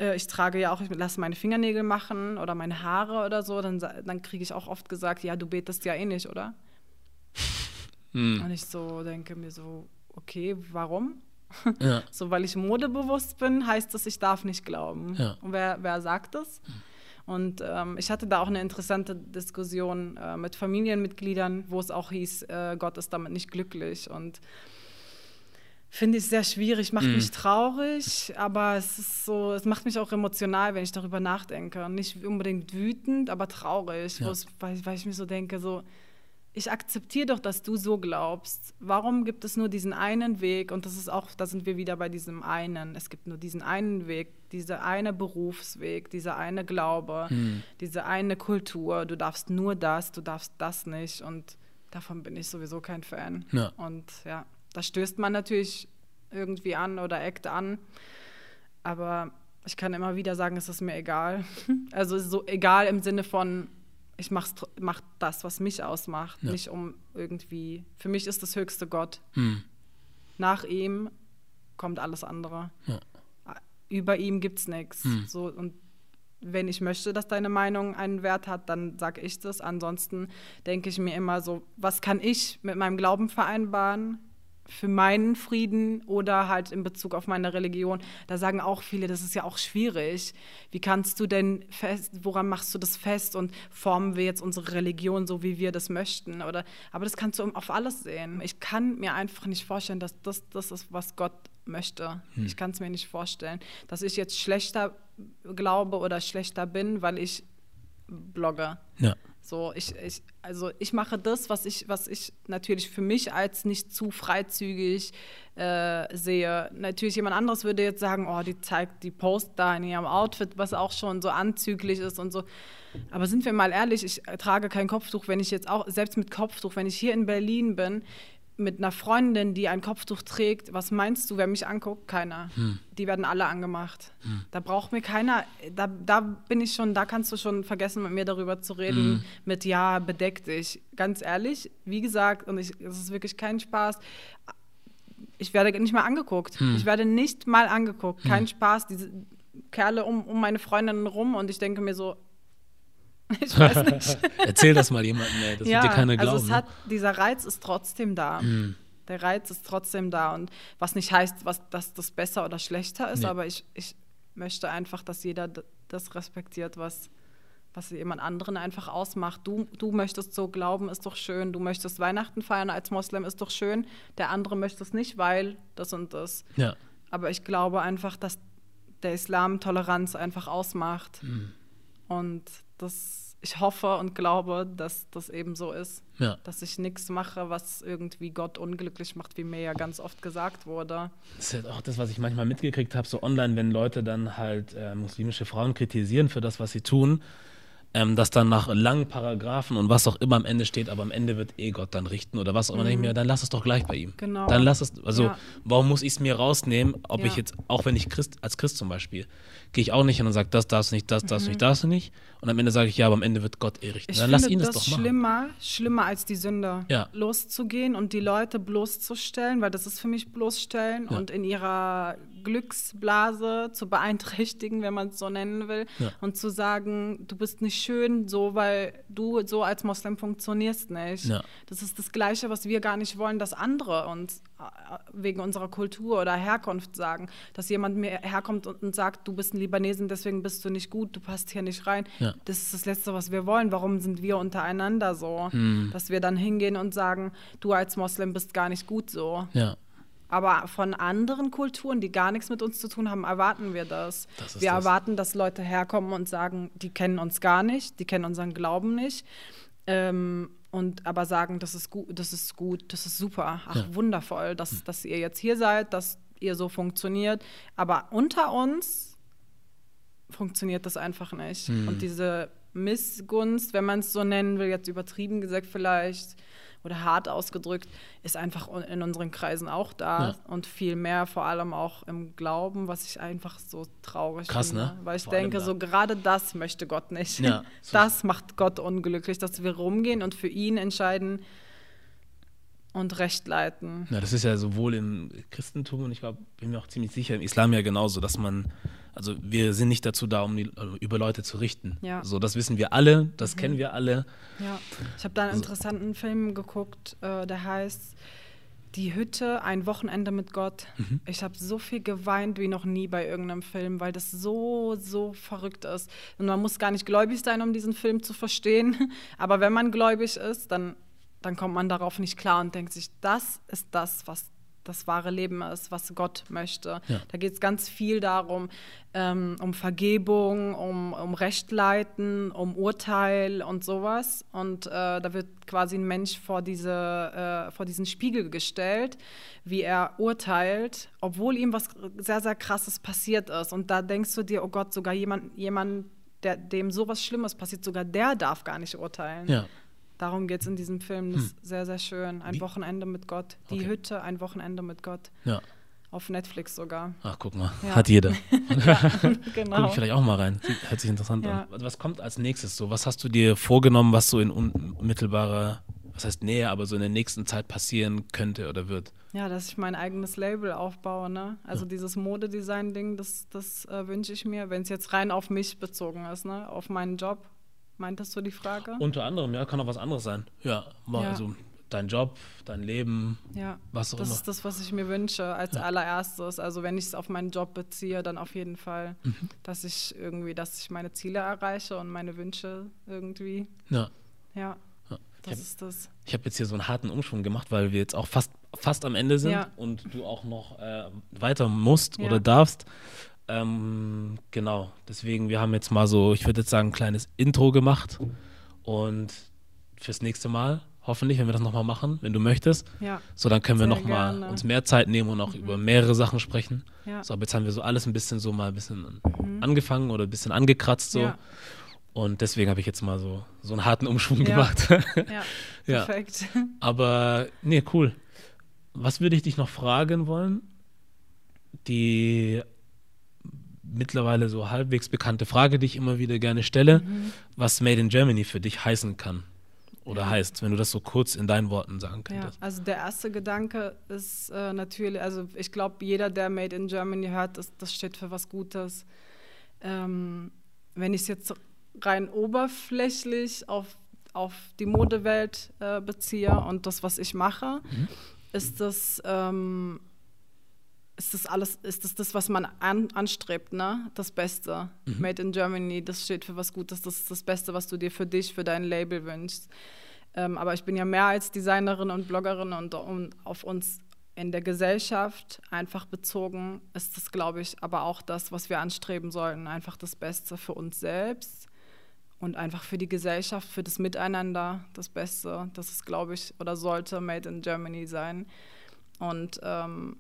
S1: äh, ich trage ja auch, ich lasse meine Fingernägel machen oder meine Haare oder so, dann, dann kriege ich auch oft gesagt, ja, du betest ja eh nicht, oder? Und ich so denke mir so, okay, warum?
S2: Ja.
S1: So, weil ich modebewusst bin, heißt das, ich darf nicht glauben.
S2: Ja.
S1: Und wer, wer sagt das? Und ähm, ich hatte da auch eine interessante Diskussion äh, mit Familienmitgliedern, wo es auch hieß, äh, Gott ist damit nicht glücklich. Und finde ich sehr schwierig, macht mich traurig, aber es ist so, es macht mich auch emotional, wenn ich darüber nachdenke. Nicht unbedingt wütend, aber traurig,
S2: Ja.
S1: weil, weil ich mir so denke, so, ich akzeptiere doch, dass du so glaubst. Warum gibt es nur diesen einen Weg? Und das ist auch, da sind wir wieder bei diesem einen. Es gibt nur diesen einen Weg, dieser eine Berufsweg, dieser eine Glaube, diese eine Kultur. Du darfst nur das, du darfst das nicht. Und davon bin ich sowieso kein Fan.
S2: Ja.
S1: Und ja, da stößt man natürlich irgendwie an oder eckt an. Aber ich kann immer wieder sagen, es ist mir egal. Also so egal im Sinne von, ich mach's, mach das, was mich ausmacht,
S2: Ja.
S1: nicht um irgendwie. Für mich ist das höchste Gott.
S2: Hm.
S1: Nach ihm kommt alles andere.
S2: Ja.
S1: Über ihm gibt's nichts. So und wenn ich möchte, dass deine Meinung einen Wert hat, dann sage ich das. Ansonsten denke ich mir immer so, was kann ich mit meinem Glauben vereinbaren? Für meinen Frieden oder halt in Bezug auf meine Religion. Da sagen auch viele, das ist ja auch schwierig. Wie kannst du denn fest, woran machst du das fest und formen wir jetzt unsere Religion so, wie wir das möchten? Oder, aber das kannst du auf alles sehen. Ich kann mir einfach nicht vorstellen, dass das das ist, was Gott möchte. Ich kann es mir nicht vorstellen, dass ich jetzt schlechter glaube oder schlechter bin, weil ich blogge.
S2: Ja.
S1: So, ich, ich, also ich mache das, was ich, was ich natürlich für mich als nicht zu freizügig äh, sehe. Natürlich jemand anderes würde jetzt sagen, oh, die zeigt die Post da in ihrem Outfit, was auch schon so anzüglich ist und so. Aber sind wir mal ehrlich, ich trage kein Kopftuch, wenn ich jetzt auch, selbst mit Kopftuch, wenn ich hier in Berlin bin, mit einer Freundin, die ein Kopftuch trägt, was meinst du, wer mich anguckt? Keiner. Hm. Die werden alle angemacht. Hm. Da braucht mir keiner, da, da bin ich schon, da kannst du schon vergessen, mit mir darüber zu reden, hm. mit ja, bedeck dich. Ganz ehrlich, wie gesagt, und es ist wirklich kein Spaß. Ich werde nicht mal angeguckt. Hm. Ich werde nicht mal angeguckt. Kein hm. Spaß. Diese Kerle um, um meine Freundin rum und ich denke mir so,
S2: Ich weiß nicht. Erzähl das mal jemandem, ey. Das ja, wird dir keiner glauben. Also
S1: es hat, dieser Reiz ist trotzdem da. Mhm. Der Reiz ist trotzdem da. Und was nicht heißt, was, dass das besser oder schlechter ist, nee. aber ich, ich möchte einfach, dass jeder das respektiert, was, was jemand anderen einfach ausmacht. Du, du möchtest so glauben, ist doch schön. Du möchtest Weihnachten feiern als Moslem, ist doch schön. Der andere möchte es nicht, weil das und das.
S2: Ja.
S1: Aber ich glaube einfach, dass der Islam Toleranz einfach ausmacht. Mhm. Und das, ich hoffe und glaube, dass das eben so ist.
S2: Ja.
S1: Dass ich nichts mache, was irgendwie Gott unglücklich macht, wie mir ja ganz oft gesagt wurde.
S2: Das ist ja auch das, was ich manchmal mitgekriegt habe, so online, wenn Leute dann halt äh, muslimische Frauen kritisieren für das, was sie tun ähm, dass dann nach langen Paragraphen und was auch immer am Ende steht, aber am Ende wird eh Gott dann richten oder was auch immer, mhm. dann lass es doch gleich bei ihm.
S1: Genau.
S2: Dann lass es, also ja. warum muss ich es mir rausnehmen, ob ja. ich jetzt, auch wenn ich Christ, als Christ zum Beispiel, gehe ich auch nicht hin und sage, das darfst du nicht, das darfst du mhm. nicht, darfst du nicht. Und am Ende sage ich, ja, aber am Ende wird Gott eh richten.
S1: Ich
S2: dann
S1: lass ihn das, das doch machen. Schlimmer, schlimmer als die Sünde.
S2: Ja.
S1: Loszugehen und die Leute bloßzustellen, weil das ist für mich bloßstellen und in ihrer Glücksblase zu beeinträchtigen, wenn man es so nennen will,
S2: ja.
S1: und zu sagen, du bist nicht schön, so weil du so als Moslem funktionierst nicht.
S2: Ja.
S1: Das ist das Gleiche, was wir gar nicht wollen, dass andere uns äh, wegen unserer Kultur oder Herkunft sagen, dass jemand mir herkommt und, und sagt, du bist ein Libanesin, deswegen bist du nicht gut, du passt hier nicht rein.
S2: Ja.
S1: Das ist das Letzte, was wir wollen. Warum sind wir untereinander so,
S2: hm.
S1: dass wir dann hingehen und sagen, du als Moslem bist gar nicht gut so.
S2: Ja.
S1: Aber von anderen Kulturen, die gar nichts mit uns zu tun haben, erwarten wir das.
S2: das
S1: wir
S2: das.
S1: erwarten, dass Leute herkommen und sagen, die kennen uns gar nicht, die kennen unseren Glauben nicht. Ähm, und aber sagen, das ist gut, das ist gut, das ist super, ach ja. wundervoll, dass, hm. dass ihr jetzt hier seid, dass ihr so funktioniert. Aber unter uns funktioniert das einfach nicht.
S2: Hm.
S1: Und diese Missgunst, wenn man es so nennen will, jetzt übertrieben gesagt vielleicht, oder hart ausgedrückt, ist einfach in unseren Kreisen auch da
S2: ja.
S1: und viel mehr, vor allem auch im Glauben, was ich einfach so traurig
S2: Krass,
S1: finde.
S2: Ne?
S1: Weil ich
S2: vor
S1: denke, so gerade das möchte Gott nicht.
S2: Ja,
S1: das macht Gott unglücklich, dass wir rumgehen und für ihn entscheiden, und Recht leiten.
S2: Ja, das ist ja sowohl im Christentum und ich glaube, bin mir auch ziemlich sicher im Islam ja genauso, dass man, also wir sind nicht dazu da, um die, also über Leute zu richten.
S1: Ja.
S2: So, das wissen wir alle, das mhm. kennen wir alle.
S1: Ja, ich habe da einen interessanten Film geguckt, äh, der heißt Die Hütte, ein Wochenende mit Gott. Mhm. Ich habe so viel geweint wie noch nie bei irgendeinem Film, weil das so, so verrückt ist. Und man muss gar nicht gläubig sein, um diesen Film zu verstehen. Aber wenn man gläubig ist, dann dann kommt man darauf nicht klar und denkt sich, das ist das, was das wahre Leben ist, was Gott möchte.
S2: Ja.
S1: Da geht es ganz viel darum, ähm, um Vergebung, um, um Rechtleiten, um Urteil und sowas. Und äh, da wird quasi ein Mensch vor, diese, äh, vor diesen Spiegel gestellt, wie er urteilt, obwohl ihm was sehr, sehr Krasses passiert ist. Und da denkst du dir, oh Gott, sogar jemand, jemand der, dem sowas Schlimmes passiert, sogar der darf gar nicht urteilen.
S2: Ja.
S1: Darum geht es in diesem Film. Das hm. ist sehr, sehr schön. Ein Wie? Wochenende mit Gott. Die okay. Hütte, ein Wochenende mit Gott.
S2: Ja.
S1: Auf Netflix sogar.
S2: Ach, guck mal. Ja. Hat jeder. ja,
S1: genau.
S2: Guck ich vielleicht auch mal rein. Hört sich interessant ja. an. Was kommt als nächstes so? Was hast du dir vorgenommen, was so in unmittelbarer, was heißt Nähe, aber so in der nächsten Zeit passieren könnte oder wird?
S1: Ja, dass ich mein eigenes Label aufbaue. Ne? Also dieses Modedesign-Ding, das, das äh, wünsche ich mir, wenn es jetzt rein auf mich bezogen ist, ne? auf meinen Job Meintest du die Frage?
S2: Unter anderem, ja, kann auch was anderes sein. Ja, mal, ja. also dein Job, dein Leben,
S1: ja,
S2: was auch
S1: das
S2: immer.
S1: Das ist das, was ich mir wünsche als ja. allererstes. Also wenn ich es auf meinen Job beziehe, dann auf jeden Fall, mhm. dass ich irgendwie, dass ich meine Ziele erreiche und meine Wünsche irgendwie.
S2: Ja.
S1: Ja.
S2: ja.
S1: Das hab, ist das.
S2: Ich habe jetzt hier so einen harten Umschwung gemacht, weil wir jetzt auch fast, fast am Ende sind und du auch noch äh, weiter musst oder darfst. Ähm, genau, deswegen, wir haben jetzt mal so, ich würde jetzt sagen, ein kleines Intro gemacht. Und fürs nächste Mal, hoffentlich, wenn wir das nochmal machen, wenn du möchtest,
S1: ja,
S2: so dann können wir nochmal uns mehr Zeit nehmen und auch mhm. über mehrere Sachen sprechen.
S1: Ja.
S2: So, aber jetzt haben wir so alles ein bisschen so mal ein bisschen mhm. angefangen oder ein bisschen angekratzt so.
S1: Ja.
S2: Und deswegen habe ich jetzt mal so, so einen harten Umschwung
S1: ja.
S2: gemacht.
S1: ja, perfekt.
S2: Aber nee, cool. was würde ich dich noch fragen wollen? Die mittlerweile so halbwegs bekannte Frage, die ich immer wieder gerne stelle, mhm. was Made in Germany für dich heißen kann oder ja. heißt, wenn du das so kurz in deinen Worten sagen könntest.
S1: Ja, also der erste Gedanke ist äh, natürlich, also ich glaube, jeder, der Made in Germany hört, das, das steht für was Gutes. Ähm, wenn ich es jetzt rein oberflächlich auf, auf die Modewelt äh, beziehe und das, was ich mache, mhm. ist das ähm, ist das alles, ist das das, was man an, anstrebt, ne? Das Beste. Mhm. Made in Germany, das steht für was Gutes, das ist das Beste, was du dir für dich, für dein Label wünschst. Ähm, aber ich bin ja mehr als Designerin und Bloggerin und um, auf uns in der Gesellschaft einfach bezogen ist das, glaube ich, aber auch das, was wir anstreben sollten. Einfach das Beste für uns selbst und einfach für die Gesellschaft, für das Miteinander das Beste. Das ist, glaube ich, oder sollte Made in Germany sein. Und ähm,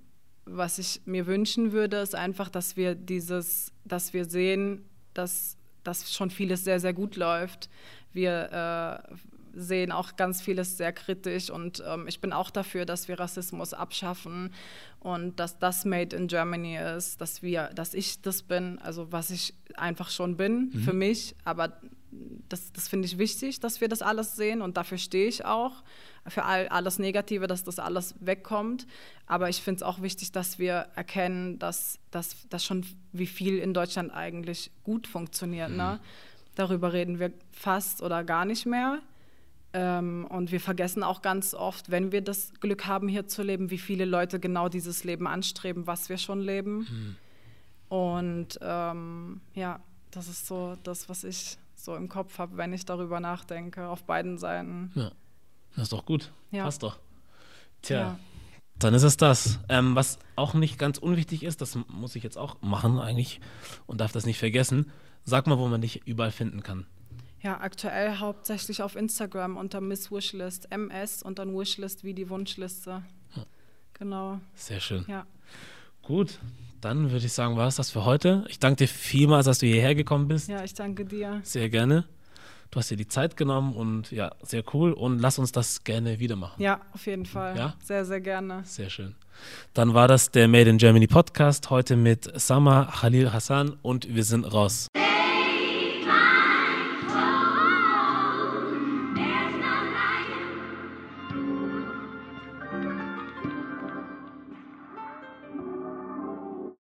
S1: was ich mir wünschen würde, ist einfach, dass wir dieses, dass wir sehen, dass, dass schon vieles sehr, sehr gut läuft. Wir äh, sehen auch ganz vieles sehr kritisch und ähm, ich bin auch dafür, dass wir Rassismus abschaffen und dass das Made in Germany ist, dass wir, dass ich das bin, also was ich einfach schon bin mhm. für mich, aber das, das finde ich wichtig, dass wir das alles sehen und dafür stehe ich auch für all, alles Negative, dass das alles wegkommt. Aber ich finde es auch wichtig, dass wir erkennen, dass, dass, dass schon wie viel in Deutschland eigentlich gut funktioniert. Ne? Mhm. Ne? Darüber reden wir fast oder gar nicht mehr. Ähm, und wir vergessen auch ganz oft, wenn wir das Glück haben, hier zu leben, wie viele Leute genau dieses Leben anstreben, was wir schon leben. Mhm. Und ähm, ja, das ist so das, was ich so im Kopf habe, wenn ich darüber nachdenke, auf beiden Seiten.
S2: Ja. Das ist doch gut. Ja. Passt doch. Tja. Ja. Dann ist es das. Ähm, was auch nicht ganz unwichtig ist, das muss ich jetzt auch machen eigentlich und darf das nicht vergessen. Sag mal, wo man dich überall finden kann.
S1: Ja, aktuell hauptsächlich auf Instagram unter Miss Wishlist, MS und dann Wishlist wie die Wunschliste. Ja. Genau.
S2: Sehr schön. Ja. Gut, dann würde ich sagen, war es das für heute. Ich danke dir vielmals, dass du hierher gekommen bist.
S1: Ja, ich danke dir.
S2: Sehr gerne. Du hast dir die Zeit genommen und ja, sehr cool. Und lass uns das gerne wieder machen.
S1: Ja, auf jeden Fall. Ja? Sehr, sehr gerne.
S2: Sehr schön. Dann war das der Made in Germany Podcast heute mit Sama Khalil Hassan und wir sind raus.